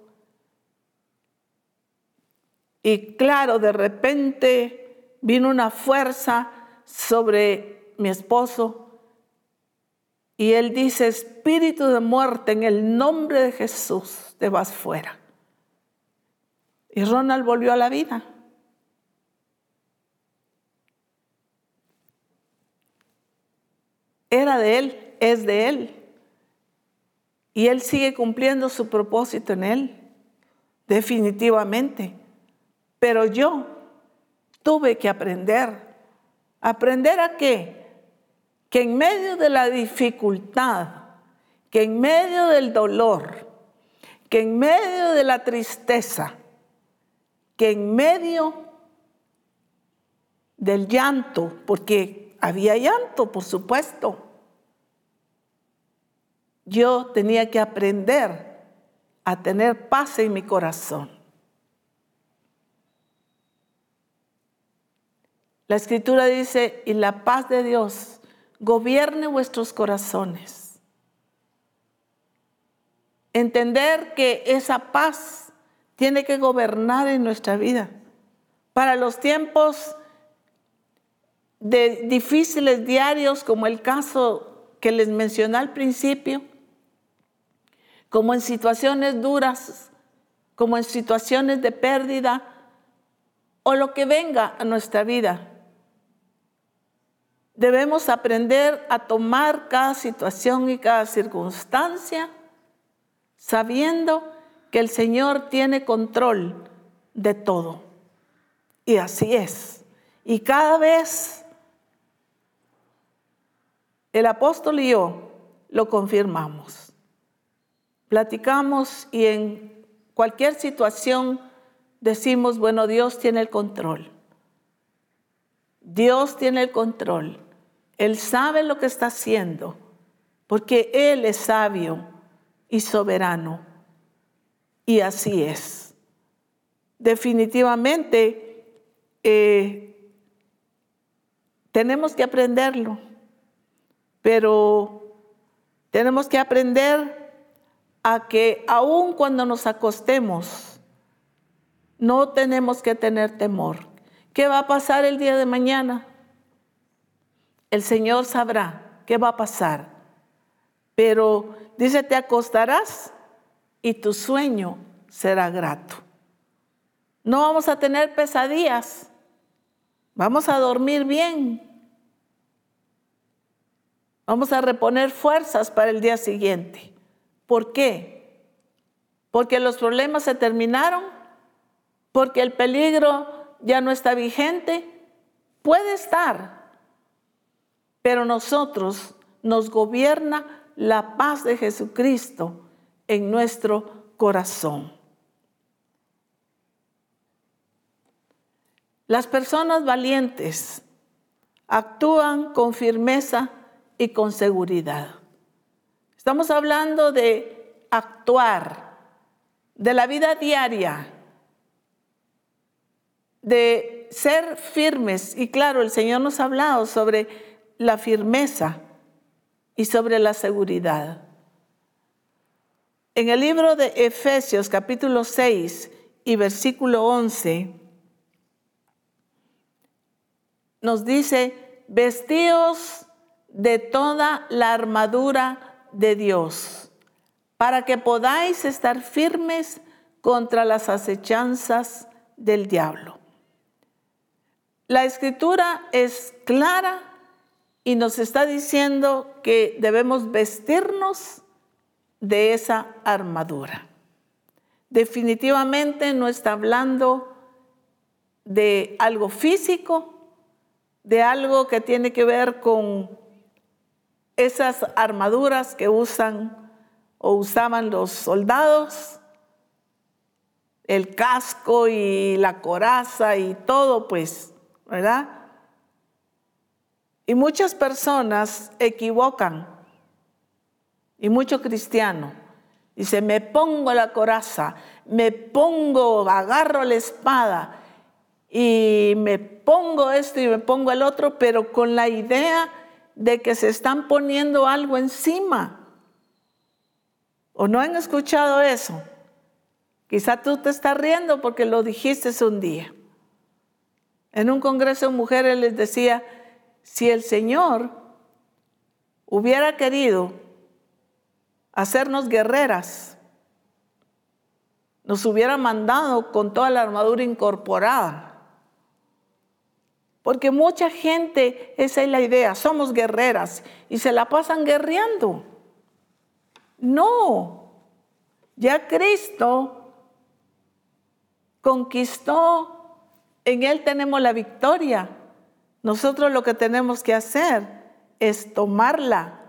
Speaker 1: y claro, de repente vino una fuerza sobre mi esposo y él dice, espíritu de muerte, en el nombre de Jesús te vas fuera. Y Ronald volvió a la vida. Era de él, es de él. Y él sigue cumpliendo su propósito en él, definitivamente. Pero yo tuve que aprender. ¿Aprender a qué? Que en medio de la dificultad, que en medio del dolor, que en medio de la tristeza, que en medio del llanto, porque había llanto, por supuesto, yo tenía que aprender a tener paz en mi corazón. La escritura dice, y la paz de Dios gobierne vuestros corazones. Entender que esa paz tiene que gobernar en nuestra vida. Para los tiempos de difíciles diarios, como el caso que les mencioné al principio, como en situaciones duras, como en situaciones de pérdida, o lo que venga a nuestra vida debemos aprender a tomar cada situación y cada circunstancia sabiendo que el Señor tiene control de todo. Y así es. Y cada vez el apóstol y yo lo confirmamos. Platicamos y en cualquier situación decimos, bueno, Dios tiene el control. Dios tiene el control. Él sabe lo que está haciendo, porque Él es sabio y soberano. Y así es. Definitivamente eh, tenemos que aprenderlo, pero tenemos que aprender a que aun cuando nos acostemos, no tenemos que tener temor. ¿Qué va a pasar el día de mañana? El Señor sabrá qué va a pasar. Pero dice, te acostarás y tu sueño será grato. No vamos a tener pesadillas. Vamos a dormir bien. Vamos a reponer fuerzas para el día siguiente. ¿Por qué? Porque los problemas se terminaron, porque el peligro ya no está vigente. Puede estar, pero nosotros nos gobierna la paz de Jesucristo en nuestro corazón. Las personas valientes actúan con firmeza y con seguridad. Estamos hablando de actuar, de la vida diaria, de ser firmes. Y claro, el Señor nos ha hablado sobre la firmeza y sobre la seguridad. En el libro de Efesios capítulo 6 y versículo 11 nos dice, vestíos de toda la armadura de Dios, para que podáis estar firmes contra las acechanzas del diablo. La escritura es clara y nos está diciendo que debemos vestirnos de esa armadura. Definitivamente no está hablando de algo físico, de algo que tiene que ver con esas armaduras que usan o usaban los soldados, el casco y la coraza y todo, pues, ¿verdad? Y muchas personas equivocan, y mucho cristiano. Dice, me pongo la coraza, me pongo, agarro la espada y me pongo esto y me pongo el otro, pero con la idea de que se están poniendo algo encima. ¿O no han escuchado eso? Quizá tú te estás riendo porque lo dijiste un día. En un congreso de mujeres les decía, si el Señor hubiera querido hacernos guerreras, nos hubiera mandado con toda la armadura incorporada. Porque mucha gente, esa es la idea, somos guerreras y se la pasan guerreando. No, ya Cristo conquistó, en Él tenemos la victoria. Nosotros lo que tenemos que hacer es tomarla,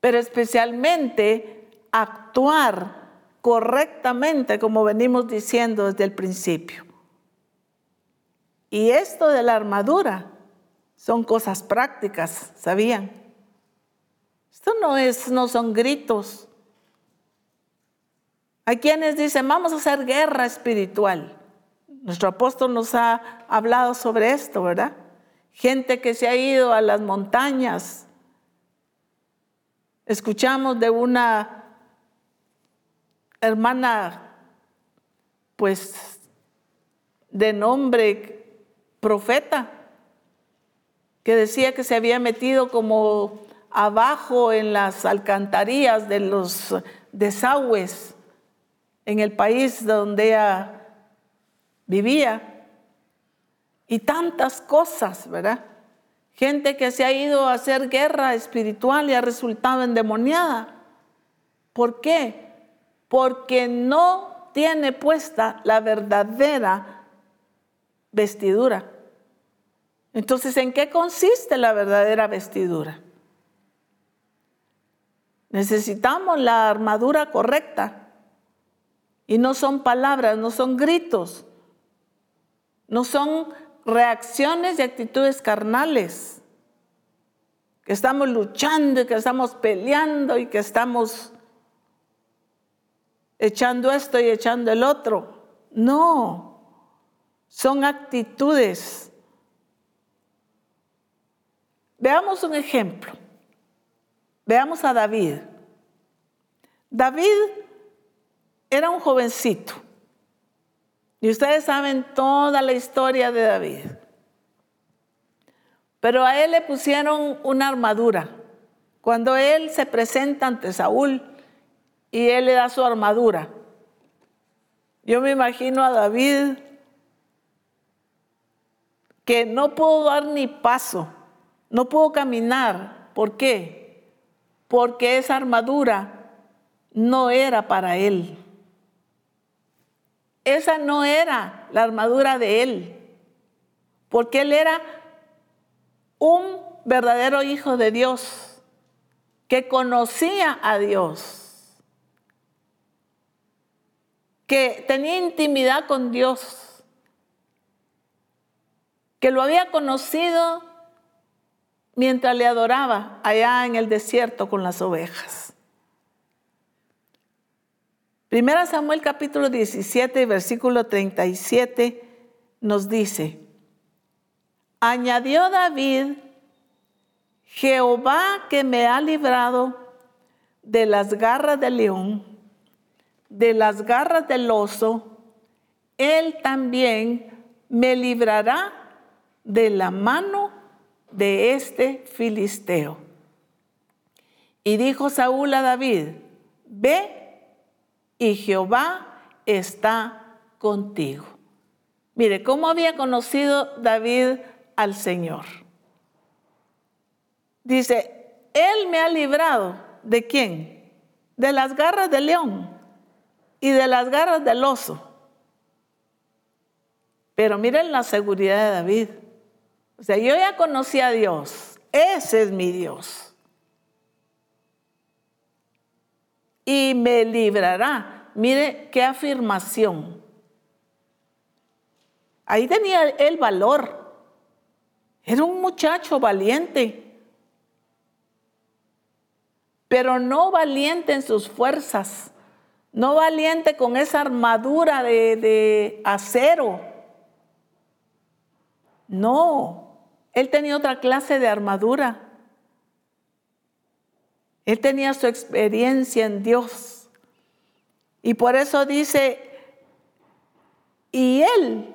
Speaker 1: pero especialmente actuar correctamente como venimos diciendo desde el principio. Y esto de la armadura son cosas prácticas, ¿sabían? Esto no es no son gritos. Hay quienes dicen, "Vamos a hacer guerra espiritual." Nuestro apóstol nos ha hablado sobre esto, ¿verdad? Gente que se ha ido a las montañas. Escuchamos de una hermana, pues, de nombre profeta, que decía que se había metido como abajo en las alcantarillas de los desagües en el país donde ella vivía. Y tantas cosas, ¿verdad? Gente que se ha ido a hacer guerra espiritual y ha resultado endemoniada. ¿Por qué? Porque no tiene puesta la verdadera vestidura. Entonces, ¿en qué consiste la verdadera vestidura? Necesitamos la armadura correcta. Y no son palabras, no son gritos, no son reacciones y actitudes carnales, que estamos luchando y que estamos peleando y que estamos echando esto y echando el otro. No, son actitudes. Veamos un ejemplo. Veamos a David. David era un jovencito y ustedes saben toda la historia de David. Pero a él le pusieron una armadura. Cuando él se presenta ante Saúl y él le da su armadura. Yo me imagino a David que no pudo dar ni paso, no pudo caminar. ¿Por qué? Porque esa armadura no era para él. Esa no era la armadura de él, porque él era un verdadero hijo de Dios, que conocía a Dios, que tenía intimidad con Dios, que lo había conocido mientras le adoraba allá en el desierto con las ovejas. Primera Samuel capítulo 17, versículo 37 nos dice, añadió David, Jehová que me ha librado de las garras del león, de las garras del oso, él también me librará de la mano de este filisteo. Y dijo Saúl a David, ve y Jehová está contigo. Mire, ¿cómo había conocido David al Señor? Dice, Él me ha librado de quién? De las garras del león y de las garras del oso. Pero miren la seguridad de David. O sea, yo ya conocí a Dios. Ese es mi Dios. Y me librará. Mire qué afirmación. Ahí tenía el valor. Era un muchacho valiente, pero no valiente en sus fuerzas, no valiente con esa armadura de, acero. No, él tenía otra clase de armadura. Él tenía su experiencia en Dios. Y por eso dice, y Él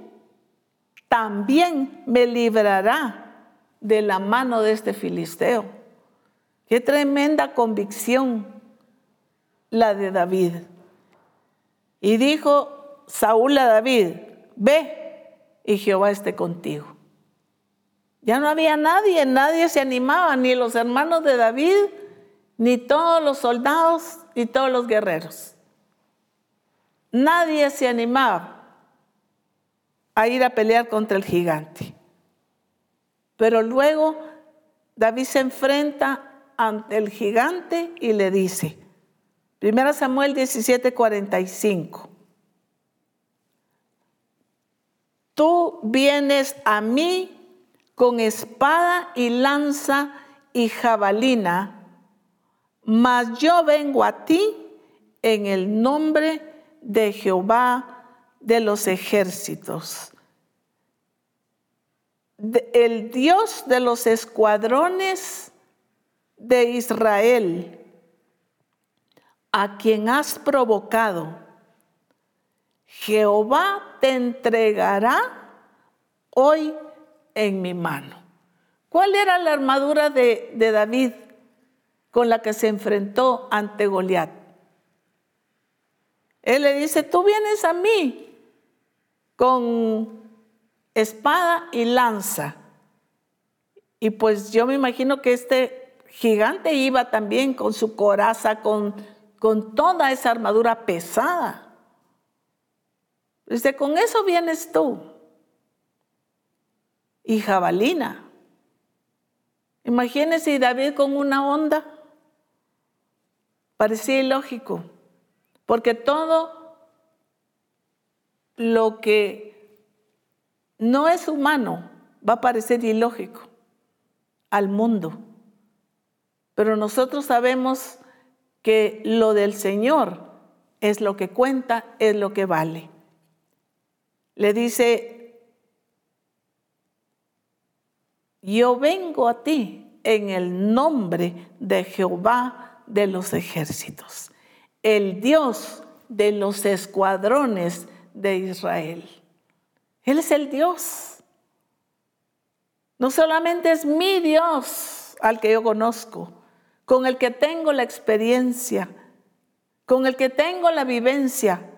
Speaker 1: también me librará de la mano de este filisteo. Qué tremenda convicción la de David. Y dijo Saúl a David, ve y Jehová esté contigo. Ya no había nadie, nadie se animaba, ni los hermanos de David, ni todos los soldados ni todos los guerreros. Nadie se animaba a ir a pelear contra el gigante. Pero luego David se enfrenta ante el gigante y le dice, 1 Samuel 17, 45, tú vienes a mí con espada y lanza y jabalina, mas yo vengo a ti en el nombre de Jehová de los ejércitos, el Dios de los escuadrones de Israel, a quien has provocado. Jehová te entregará hoy en mi mano. ¿Cuál era la armadura de, de David? Con la que se enfrentó ante Goliat. Él le dice, tú vienes a mí con espada y lanza. Y pues yo me imagino que este gigante iba también con su coraza, con, con toda esa armadura pesada. Dice, con eso vienes tú. Y jabalina. Imagínese David con una onda. Parecía ilógico, porque todo lo que no es humano va a parecer ilógico al mundo. Pero nosotros sabemos que lo del Señor es lo que cuenta, es lo que vale. Le dice, yo vengo a ti en el nombre de Jehová de los ejércitos, el Dios de los escuadrones de Israel. Él es el Dios. No solamente es mi Dios al que yo conozco, con el que tengo la experiencia, con el que tengo la vivencia,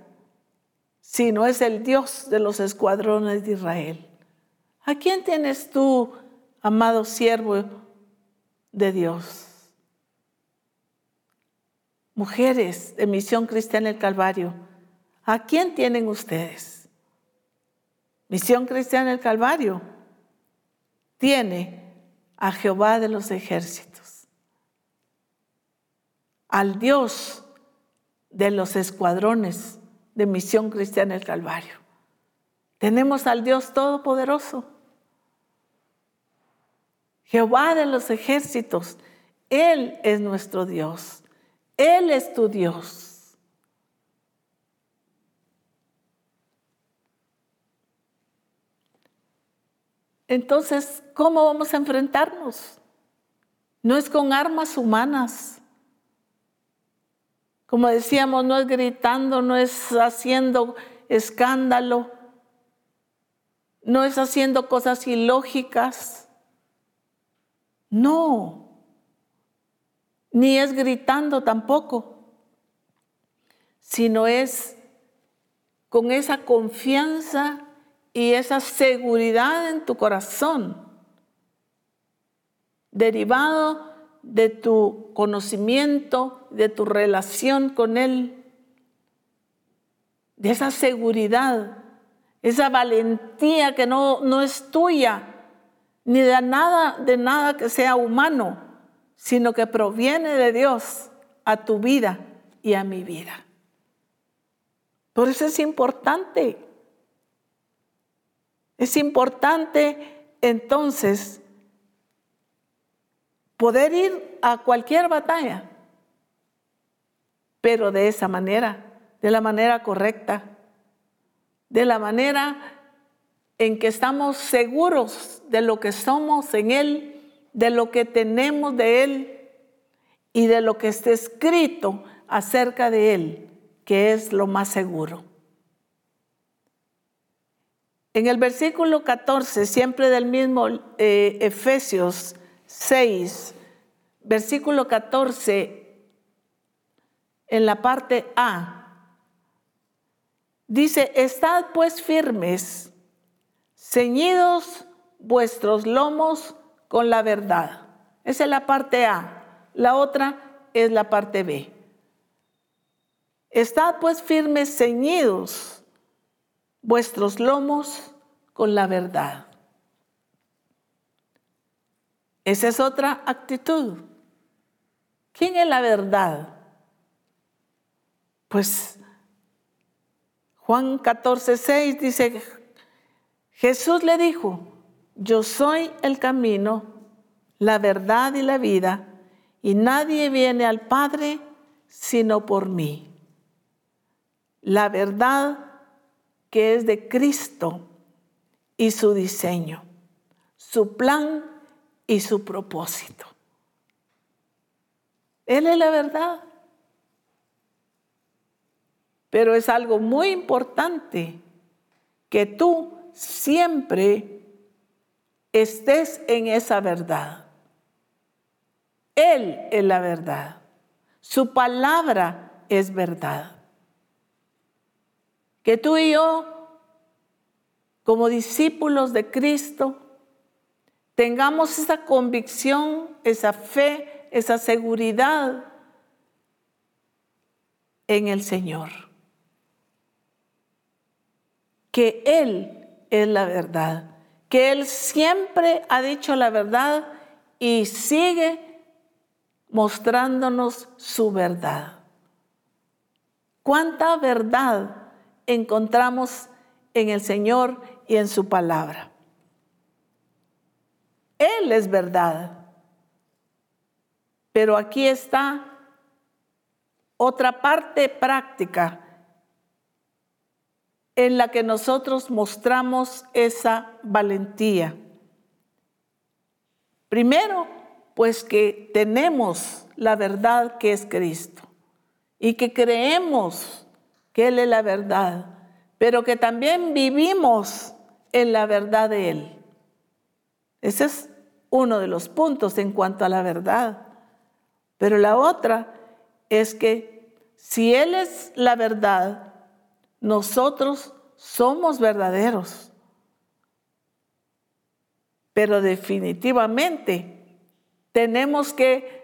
Speaker 1: sino es el Dios de los escuadrones de Israel. ¿A quién tienes tú, amado siervo de Dios? Mujeres de Misión Cristiana del Calvario, ¿a quién tienen ustedes? Misión Cristiana del Calvario tiene a Jehová de los ejércitos, al Dios de los escuadrones de Misión Cristiana del Calvario. Tenemos al Dios Todopoderoso, Jehová de los ejércitos. Él es nuestro Dios. Él es tu Dios. Entonces, ¿cómo vamos a enfrentarnos? No es con armas humanas. Como decíamos, no es gritando, no es haciendo escándalo, no es haciendo cosas ilógicas. No ni es gritando tampoco, sino es con esa confianza y esa seguridad en tu corazón, derivado de tu conocimiento, de tu relación con Él, de esa seguridad, esa valentía que no, no es tuya, ni de nada, de nada que sea humano, sino que proviene de Dios a tu vida y a mi vida. Por eso es importante. Es importante entonces poder ir a cualquier batalla, pero de esa manera, de la manera correcta, de la manera en que estamos seguros de lo que somos en Él de lo que tenemos de Él y de lo que está escrito acerca de Él, que es lo más seguro. En el versículo 14, siempre del mismo eh, Efesios 6, versículo 14, en la parte A, dice, estad pues firmes, ceñidos vuestros lomos con la verdad. Esa es la parte A. La otra es la parte B. Estad pues firmes, ceñidos vuestros lomos con la verdad. Esa es otra actitud. ¿Quién es la verdad? Pues Juan 14, 6 dice, Jesús le dijo, yo soy el camino, la verdad y la vida, y nadie viene al Padre sino por mí. La verdad que es de Cristo y su diseño, su plan y su propósito. Él es la verdad. Pero es algo muy importante que tú siempre estés en esa verdad. Él es la verdad. Su palabra es verdad. Que tú y yo, como discípulos de Cristo, tengamos esa convicción, esa fe, esa seguridad en el Señor. Que Él es la verdad que Él siempre ha dicho la verdad y sigue mostrándonos su verdad. ¿Cuánta verdad encontramos en el Señor y en su palabra? Él es verdad. Pero aquí está otra parte práctica en la que nosotros mostramos esa valentía. Primero, pues que tenemos la verdad que es Cristo y que creemos que Él es la verdad, pero que también vivimos en la verdad de Él. Ese es uno de los puntos en cuanto a la verdad. Pero la otra es que si Él es la verdad, nosotros somos verdaderos. Pero definitivamente tenemos que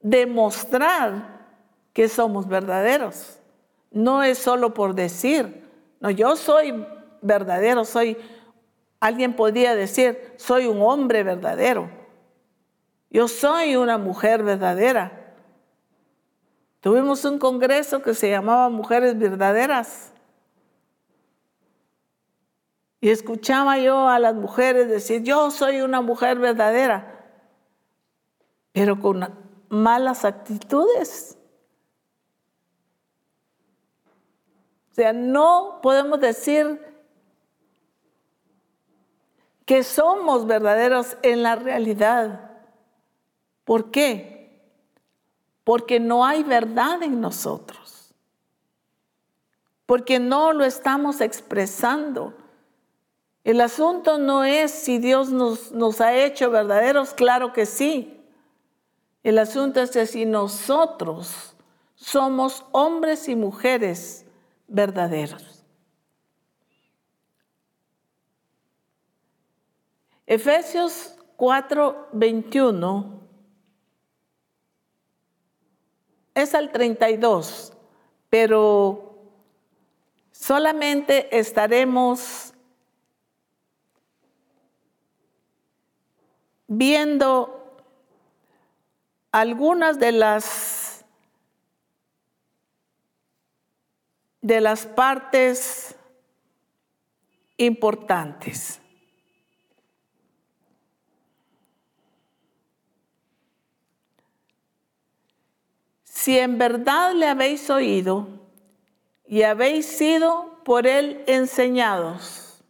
Speaker 1: demostrar que somos verdaderos. No es solo por decir, no, yo soy verdadero, soy, alguien podría decir, soy un hombre verdadero. Yo soy una mujer verdadera. Tuvimos un congreso que se llamaba Mujeres Verdaderas. Y escuchaba yo a las mujeres decir, yo soy una mujer verdadera, pero con malas actitudes. O sea, no podemos decir que somos verdaderos en la realidad. ¿Por qué? Porque no hay verdad en nosotros. Porque no lo estamos expresando. El asunto no es si Dios nos, ha hecho verdaderos, claro que sí. El asunto es que si nosotros somos hombres y mujeres verdaderos. Efesios 4, 21 es al 32, pero solamente estaremos viendo algunas de las de las partes importantes. Si en verdad le habéis oído y habéis sido por él enseñados,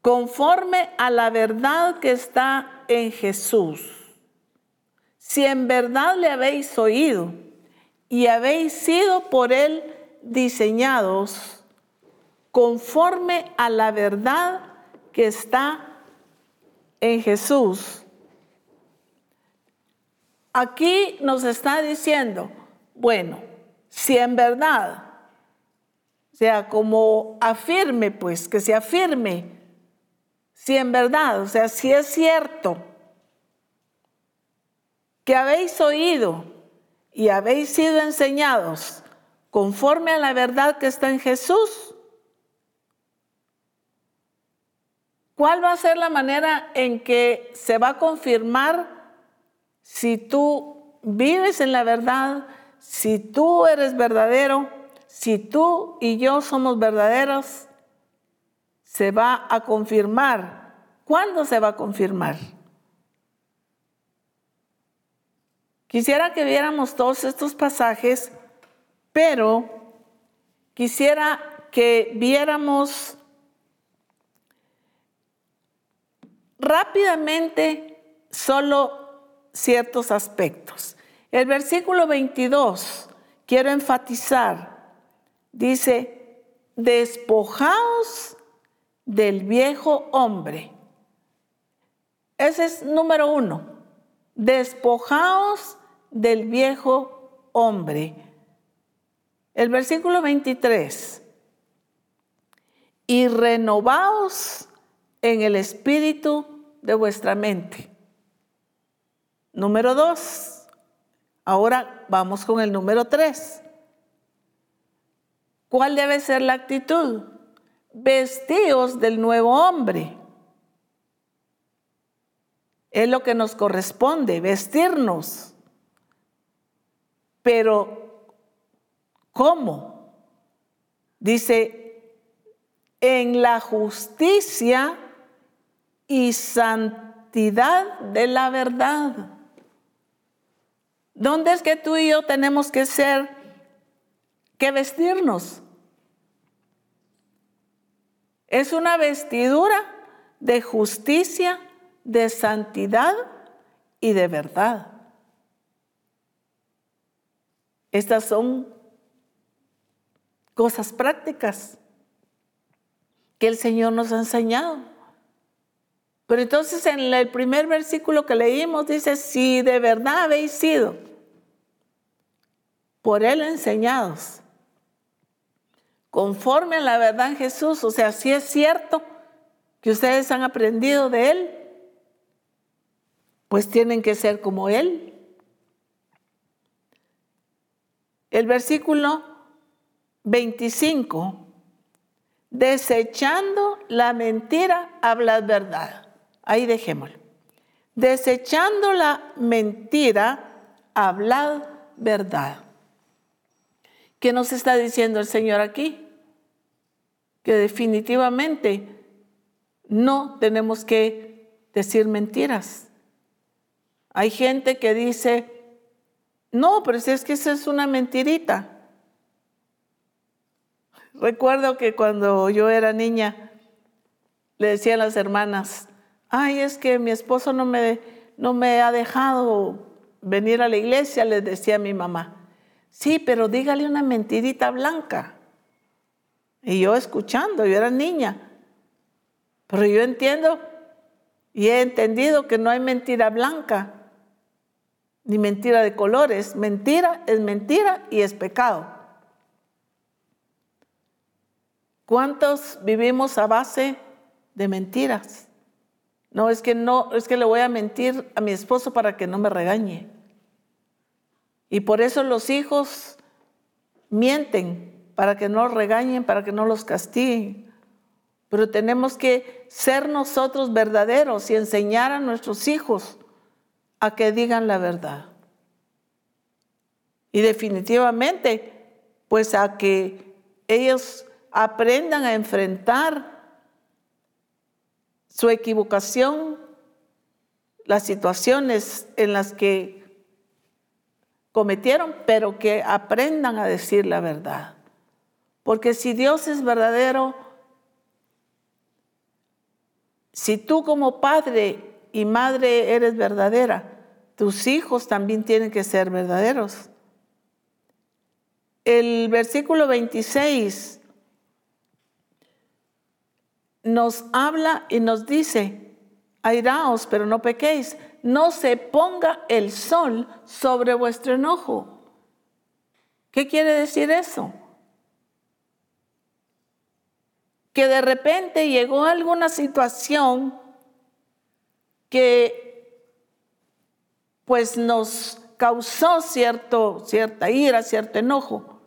Speaker 1: conforme a la verdad que está en Jesús. Si en verdad le habéis oído y habéis sido por él diseñados, conforme a la verdad que está en Jesús, Aquí nos está diciendo, bueno, si en verdad, sea, como afirme, pues, que se afirme, si en verdad, o sea, si es cierto que habéis oído y habéis sido enseñados conforme a la verdad que está en Jesús, ¿cuál va a ser la manera en que se va a confirmar si tú vives en la verdad, si tú eres verdadero, si tú y yo somos verdaderos, se va a confirmar. ¿Cuándo se va a confirmar? Quisiera que viéramos todos estos pasajes, pero quisiera que viéramos rápidamente solo ciertos aspectos. El versículo 22, quiero enfatizar, dice, despojaos del viejo hombre. Ese es número uno, despojaos del viejo hombre. El versículo 23, y renovaos en el espíritu de vuestra mente. Número dos. Ahora vamos con el número tres. ¿Cuál debe ser la actitud? Vestíos del nuevo hombre. Es lo que nos corresponde, vestirnos. Pero, ¿cómo? Dice, en la justicia y santidad de la verdad. ¿Dónde es que tú y yo tenemos que ser, que vestirnos? Es una vestidura de justicia, de santidad y de verdad. Estas son cosas prácticas que el Señor nos ha enseñado. Pero entonces en el primer versículo que leímos dice, si de verdad habéis sido por Él enseñados, conforme a la verdad en Jesús. O sea, si es cierto que ustedes han aprendido de Él, pues tienen que ser como Él. El versículo 25, desechando la mentira, habla verdad. Ahí dejémoslo. Desechando la mentira, hablad verdad. ¿Qué nos está diciendo el Señor aquí? Que definitivamente no tenemos que decir mentiras. Hay gente que dice, no, pero si es que esa es una mentirita. Recuerdo que cuando yo era niña, le decía a las hermanas, ay, es que mi esposo no me, no me ha dejado venir a la iglesia, les decía mi mamá. Sí, pero dígale una mentirita blanca. Y yo escuchando, yo era niña. Pero yo entiendo y he entendido que no hay mentira blanca, ni mentira de colores. Mentira es mentira y es pecado. ¿Cuántos vivimos a base de mentiras? No, es que no, es que le voy a mentir a mi esposo para que no me regañe. Y por eso los hijos mienten, para que no los regañen, para que no los castiguen. Pero tenemos que ser nosotros verdaderos y enseñar a nuestros hijos a que digan la verdad. Y definitivamente, pues a que ellos aprendan a enfrentar su equivocación, las situaciones en las que cometieron, pero que aprendan a decir la verdad. Porque si Dios es verdadero, si tú como padre y madre eres verdadera, tus hijos también tienen que ser verdaderos. El versículo 26 nos habla y nos dice, airaos, pero no pequéis, no se ponga el sol sobre vuestro enojo. ¿Qué quiere decir eso? Que de repente llegó alguna situación que pues nos causó cierto, cierta ira, cierto enojo.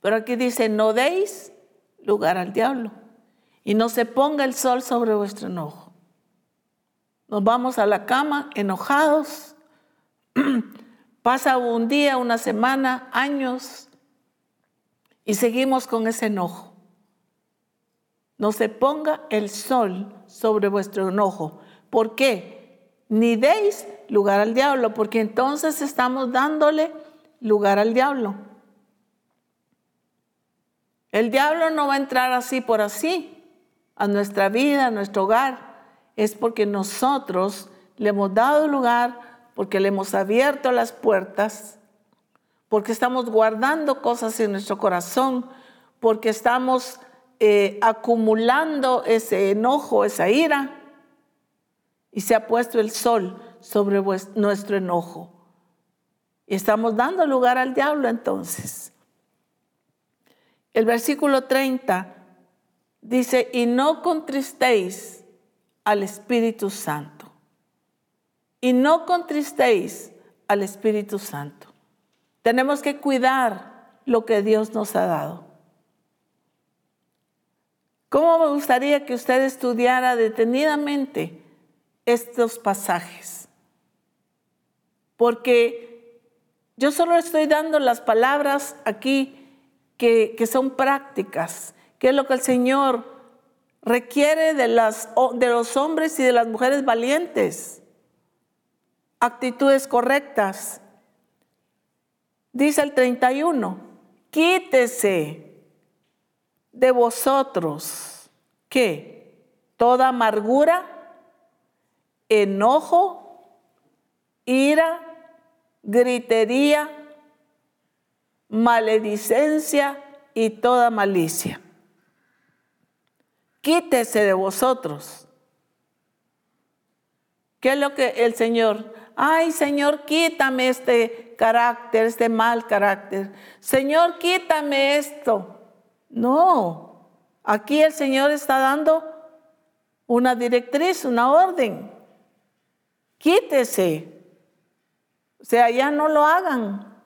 Speaker 1: Pero aquí dice, no deis lugar al diablo y no se ponga el sol sobre vuestro enojo. Nos vamos a la cama enojados. Pasa un día, una semana, años y seguimos con ese enojo. No se ponga el sol sobre vuestro enojo. ¿Por qué? Ni deis lugar al diablo, porque entonces estamos dándole lugar al diablo. El diablo no va a entrar así por así a nuestra vida, a nuestro hogar es porque nosotros le hemos dado lugar, porque le hemos abierto las puertas, porque estamos guardando cosas en nuestro corazón, porque estamos eh, acumulando ese enojo, esa ira, y se ha puesto el sol sobre nuestro enojo. Y estamos dando lugar al diablo entonces. El versículo 30 dice, y no contristéis al Espíritu Santo. Y no contristéis al Espíritu Santo. Tenemos que cuidar lo que Dios nos ha dado. ¿Cómo me gustaría que usted estudiara detenidamente estos pasajes? Porque yo solo estoy dando las palabras aquí que, que son prácticas, que es lo que el Señor requiere de, las, de los hombres y de las mujeres valientes, actitudes correctas. Dice el 31, quítese de vosotros, ¿qué? Toda amargura, enojo, ira, gritería, maledicencia y toda malicia quítese de vosotros. ¿Qué es lo que el Señor ay Señor, quítame este carácter, este mal carácter. Señor, quítame esto. No, aquí el Señor está dando una directriz, una orden. Quítese. O sea, ya no lo hagan.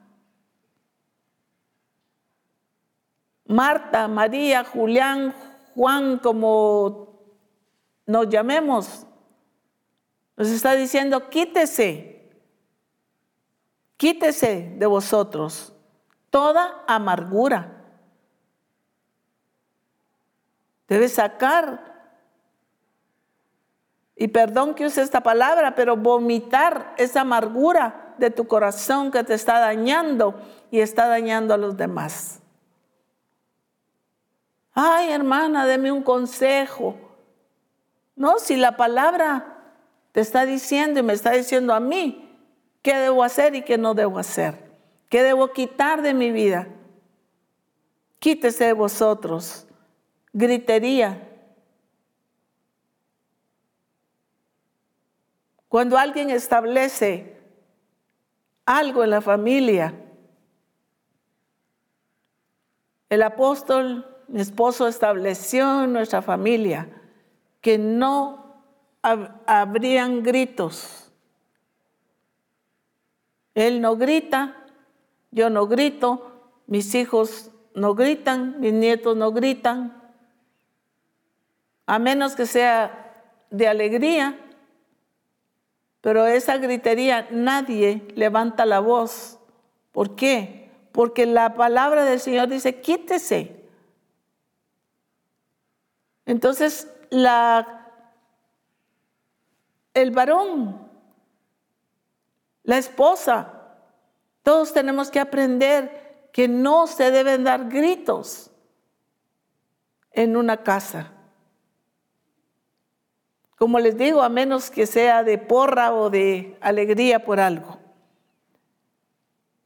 Speaker 1: Marta, María, Julián, Juan, como nos llamemos, nos está diciendo, quítese, quítese de vosotros toda amargura. Debe sacar, y perdón que use esta palabra, pero vomitar esa amargura de tu corazón que te está dañando y está dañando a los demás. Ay, hermana, deme un consejo. No, si la palabra te está diciendo y me está diciendo a mí qué debo hacer y qué no debo hacer, qué debo quitar de mi vida. Quítese de vosotros. Gritería. Cuando alguien establece algo en la familia, el apóstol mi esposo estableció en nuestra familia que no habrían gritos. Él no grita, yo no grito, mis hijos no gritan, mis nietos no gritan, a menos que sea de alegría, pero esa gritería nadie levanta la voz. ¿Por qué? Porque la palabra del Señor dice, quítese. Entonces, el varón, la esposa, todos tenemos que aprender que no se deben dar gritos en una casa. Como les digo, a menos que sea de porra o de alegría por algo.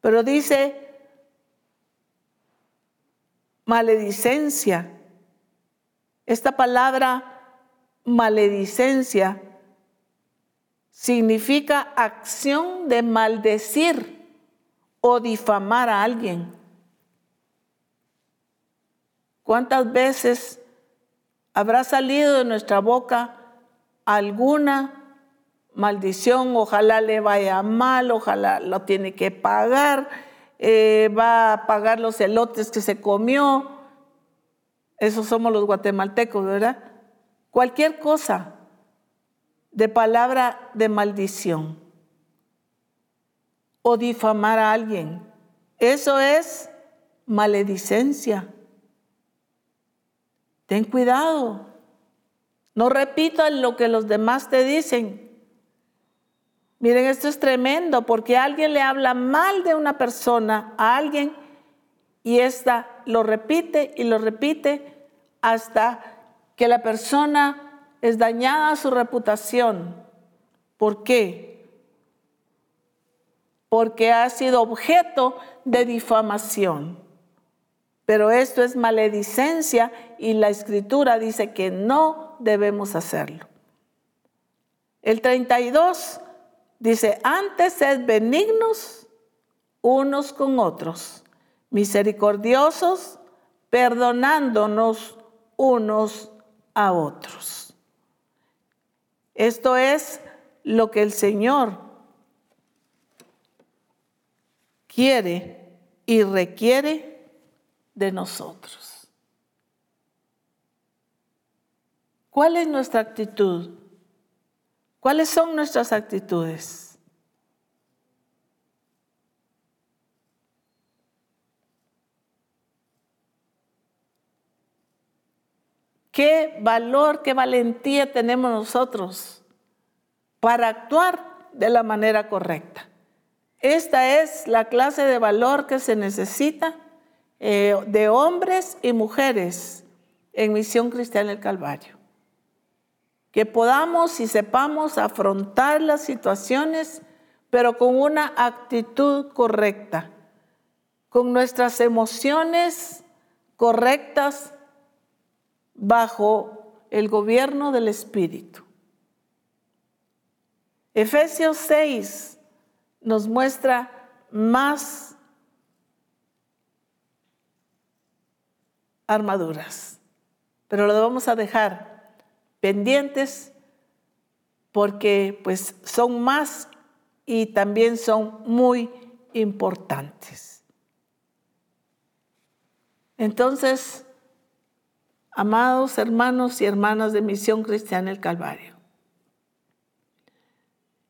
Speaker 1: Pero dice maledicencia esta palabra maledicencia significa acción de maldecir o difamar a alguien. ¿Cuántas veces habrá salido de nuestra boca alguna maldición? Ojalá le vaya mal, ojalá lo tiene que pagar, eh, va a pagar los elotes que se comió, esos somos los guatemaltecos, ¿verdad? Cualquier cosa de palabra de maldición o difamar a alguien, eso es maledicencia. Ten cuidado. No repitas lo que los demás te dicen. Miren, esto es tremendo porque alguien le habla mal de una persona a alguien y esta lo repite y lo repite hasta que la persona es dañada su reputación. ¿Por qué? Porque ha sido objeto de difamación. Pero esto es maledicencia y la escritura dice que no debemos hacerlo. El 32 dice, antes sed benignos unos con otros misericordiosos, perdonándonos unos a otros. Esto es lo que el Señor quiere y requiere de nosotros. ¿Cuál es nuestra actitud? ¿Cuáles son nuestras actitudes? Qué valor, qué valentía tenemos nosotros para actuar de la manera correcta. Esta es la clase de valor que se necesita eh, de hombres y mujeres en Misión Cristiana del Calvario. Que podamos y sepamos afrontar las situaciones, pero con una actitud correcta, con nuestras emociones correctas bajo el gobierno del Espíritu. Efesios 6, nos muestra más armaduras, pero lo vamos a dejar pendientes porque pues son más y también son muy importantes. Entonces, amados hermanos y hermanas de Misión Cristiana el Calvario,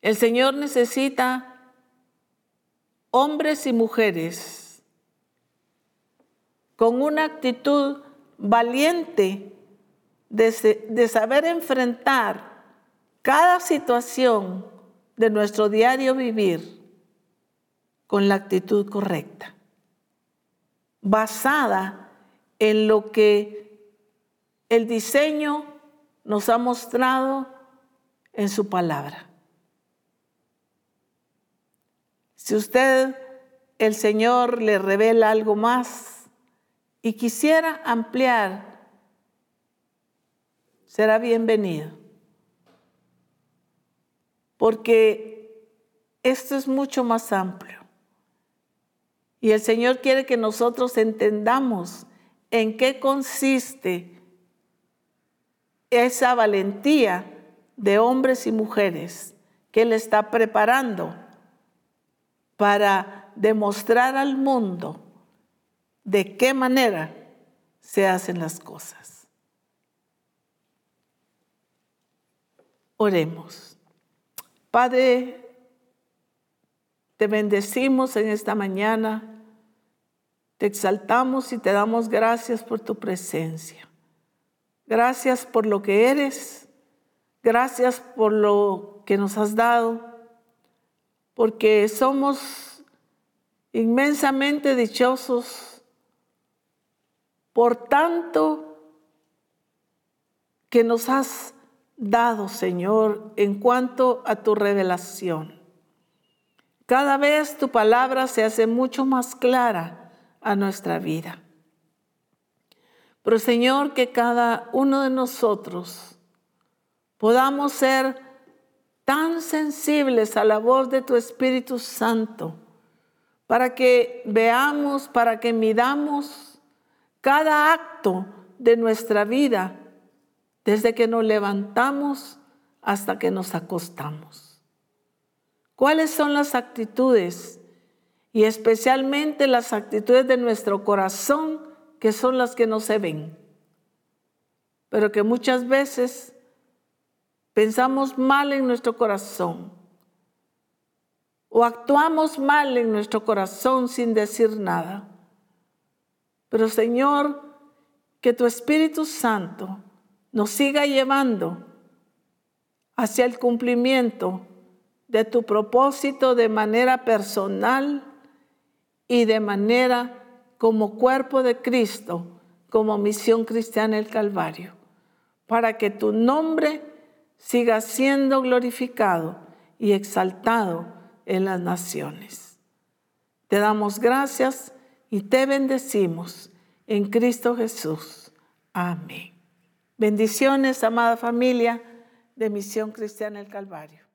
Speaker 1: el Señor necesita hombres y mujeres con una actitud valiente de, saber enfrentar cada situación de nuestro diario vivir con la actitud correcta, basada en lo que el diseño nos ha mostrado en su palabra. Si usted, el Señor, le revela algo más y quisiera ampliar, será bienvenido. Porque esto es mucho más amplio. Y el Señor quiere que nosotros entendamos en qué consiste esa valentía de hombres y mujeres que Él está preparando para demostrar al mundo de qué manera se hacen las cosas. Oremos. Padre, te bendecimos en esta mañana, te exaltamos y te damos gracias por tu presencia. Gracias por lo que eres, gracias por lo que nos has dado porque somos inmensamente dichosos por tanto que nos has dado, Señor, en cuanto a tu revelación. Cada vez tu palabra se hace mucho más clara a nuestra vida. Pero Señor, que cada uno de nosotros podamos ser tan sensibles a la voz de tu Espíritu Santo, para que veamos, para que midamos cada acto de nuestra vida, desde que nos levantamos hasta que nos acostamos. ¿Cuáles son las actitudes? Y especialmente las actitudes de nuestro corazón, que son las que no se ven, pero que muchas veces pensamos mal en nuestro corazón o actuamos mal en nuestro corazón sin decir nada. Pero Señor, que tu Espíritu Santo nos siga llevando hacia el cumplimiento de tu propósito de manera personal y de manera como cuerpo de Cristo, como misión cristiana el Calvario, para que tu nombre siga siendo glorificado y exaltado en las naciones. Te damos gracias y te bendecimos en Cristo Jesús. Amén. Bendiciones, amada familia de Misión Cristiana el Calvario.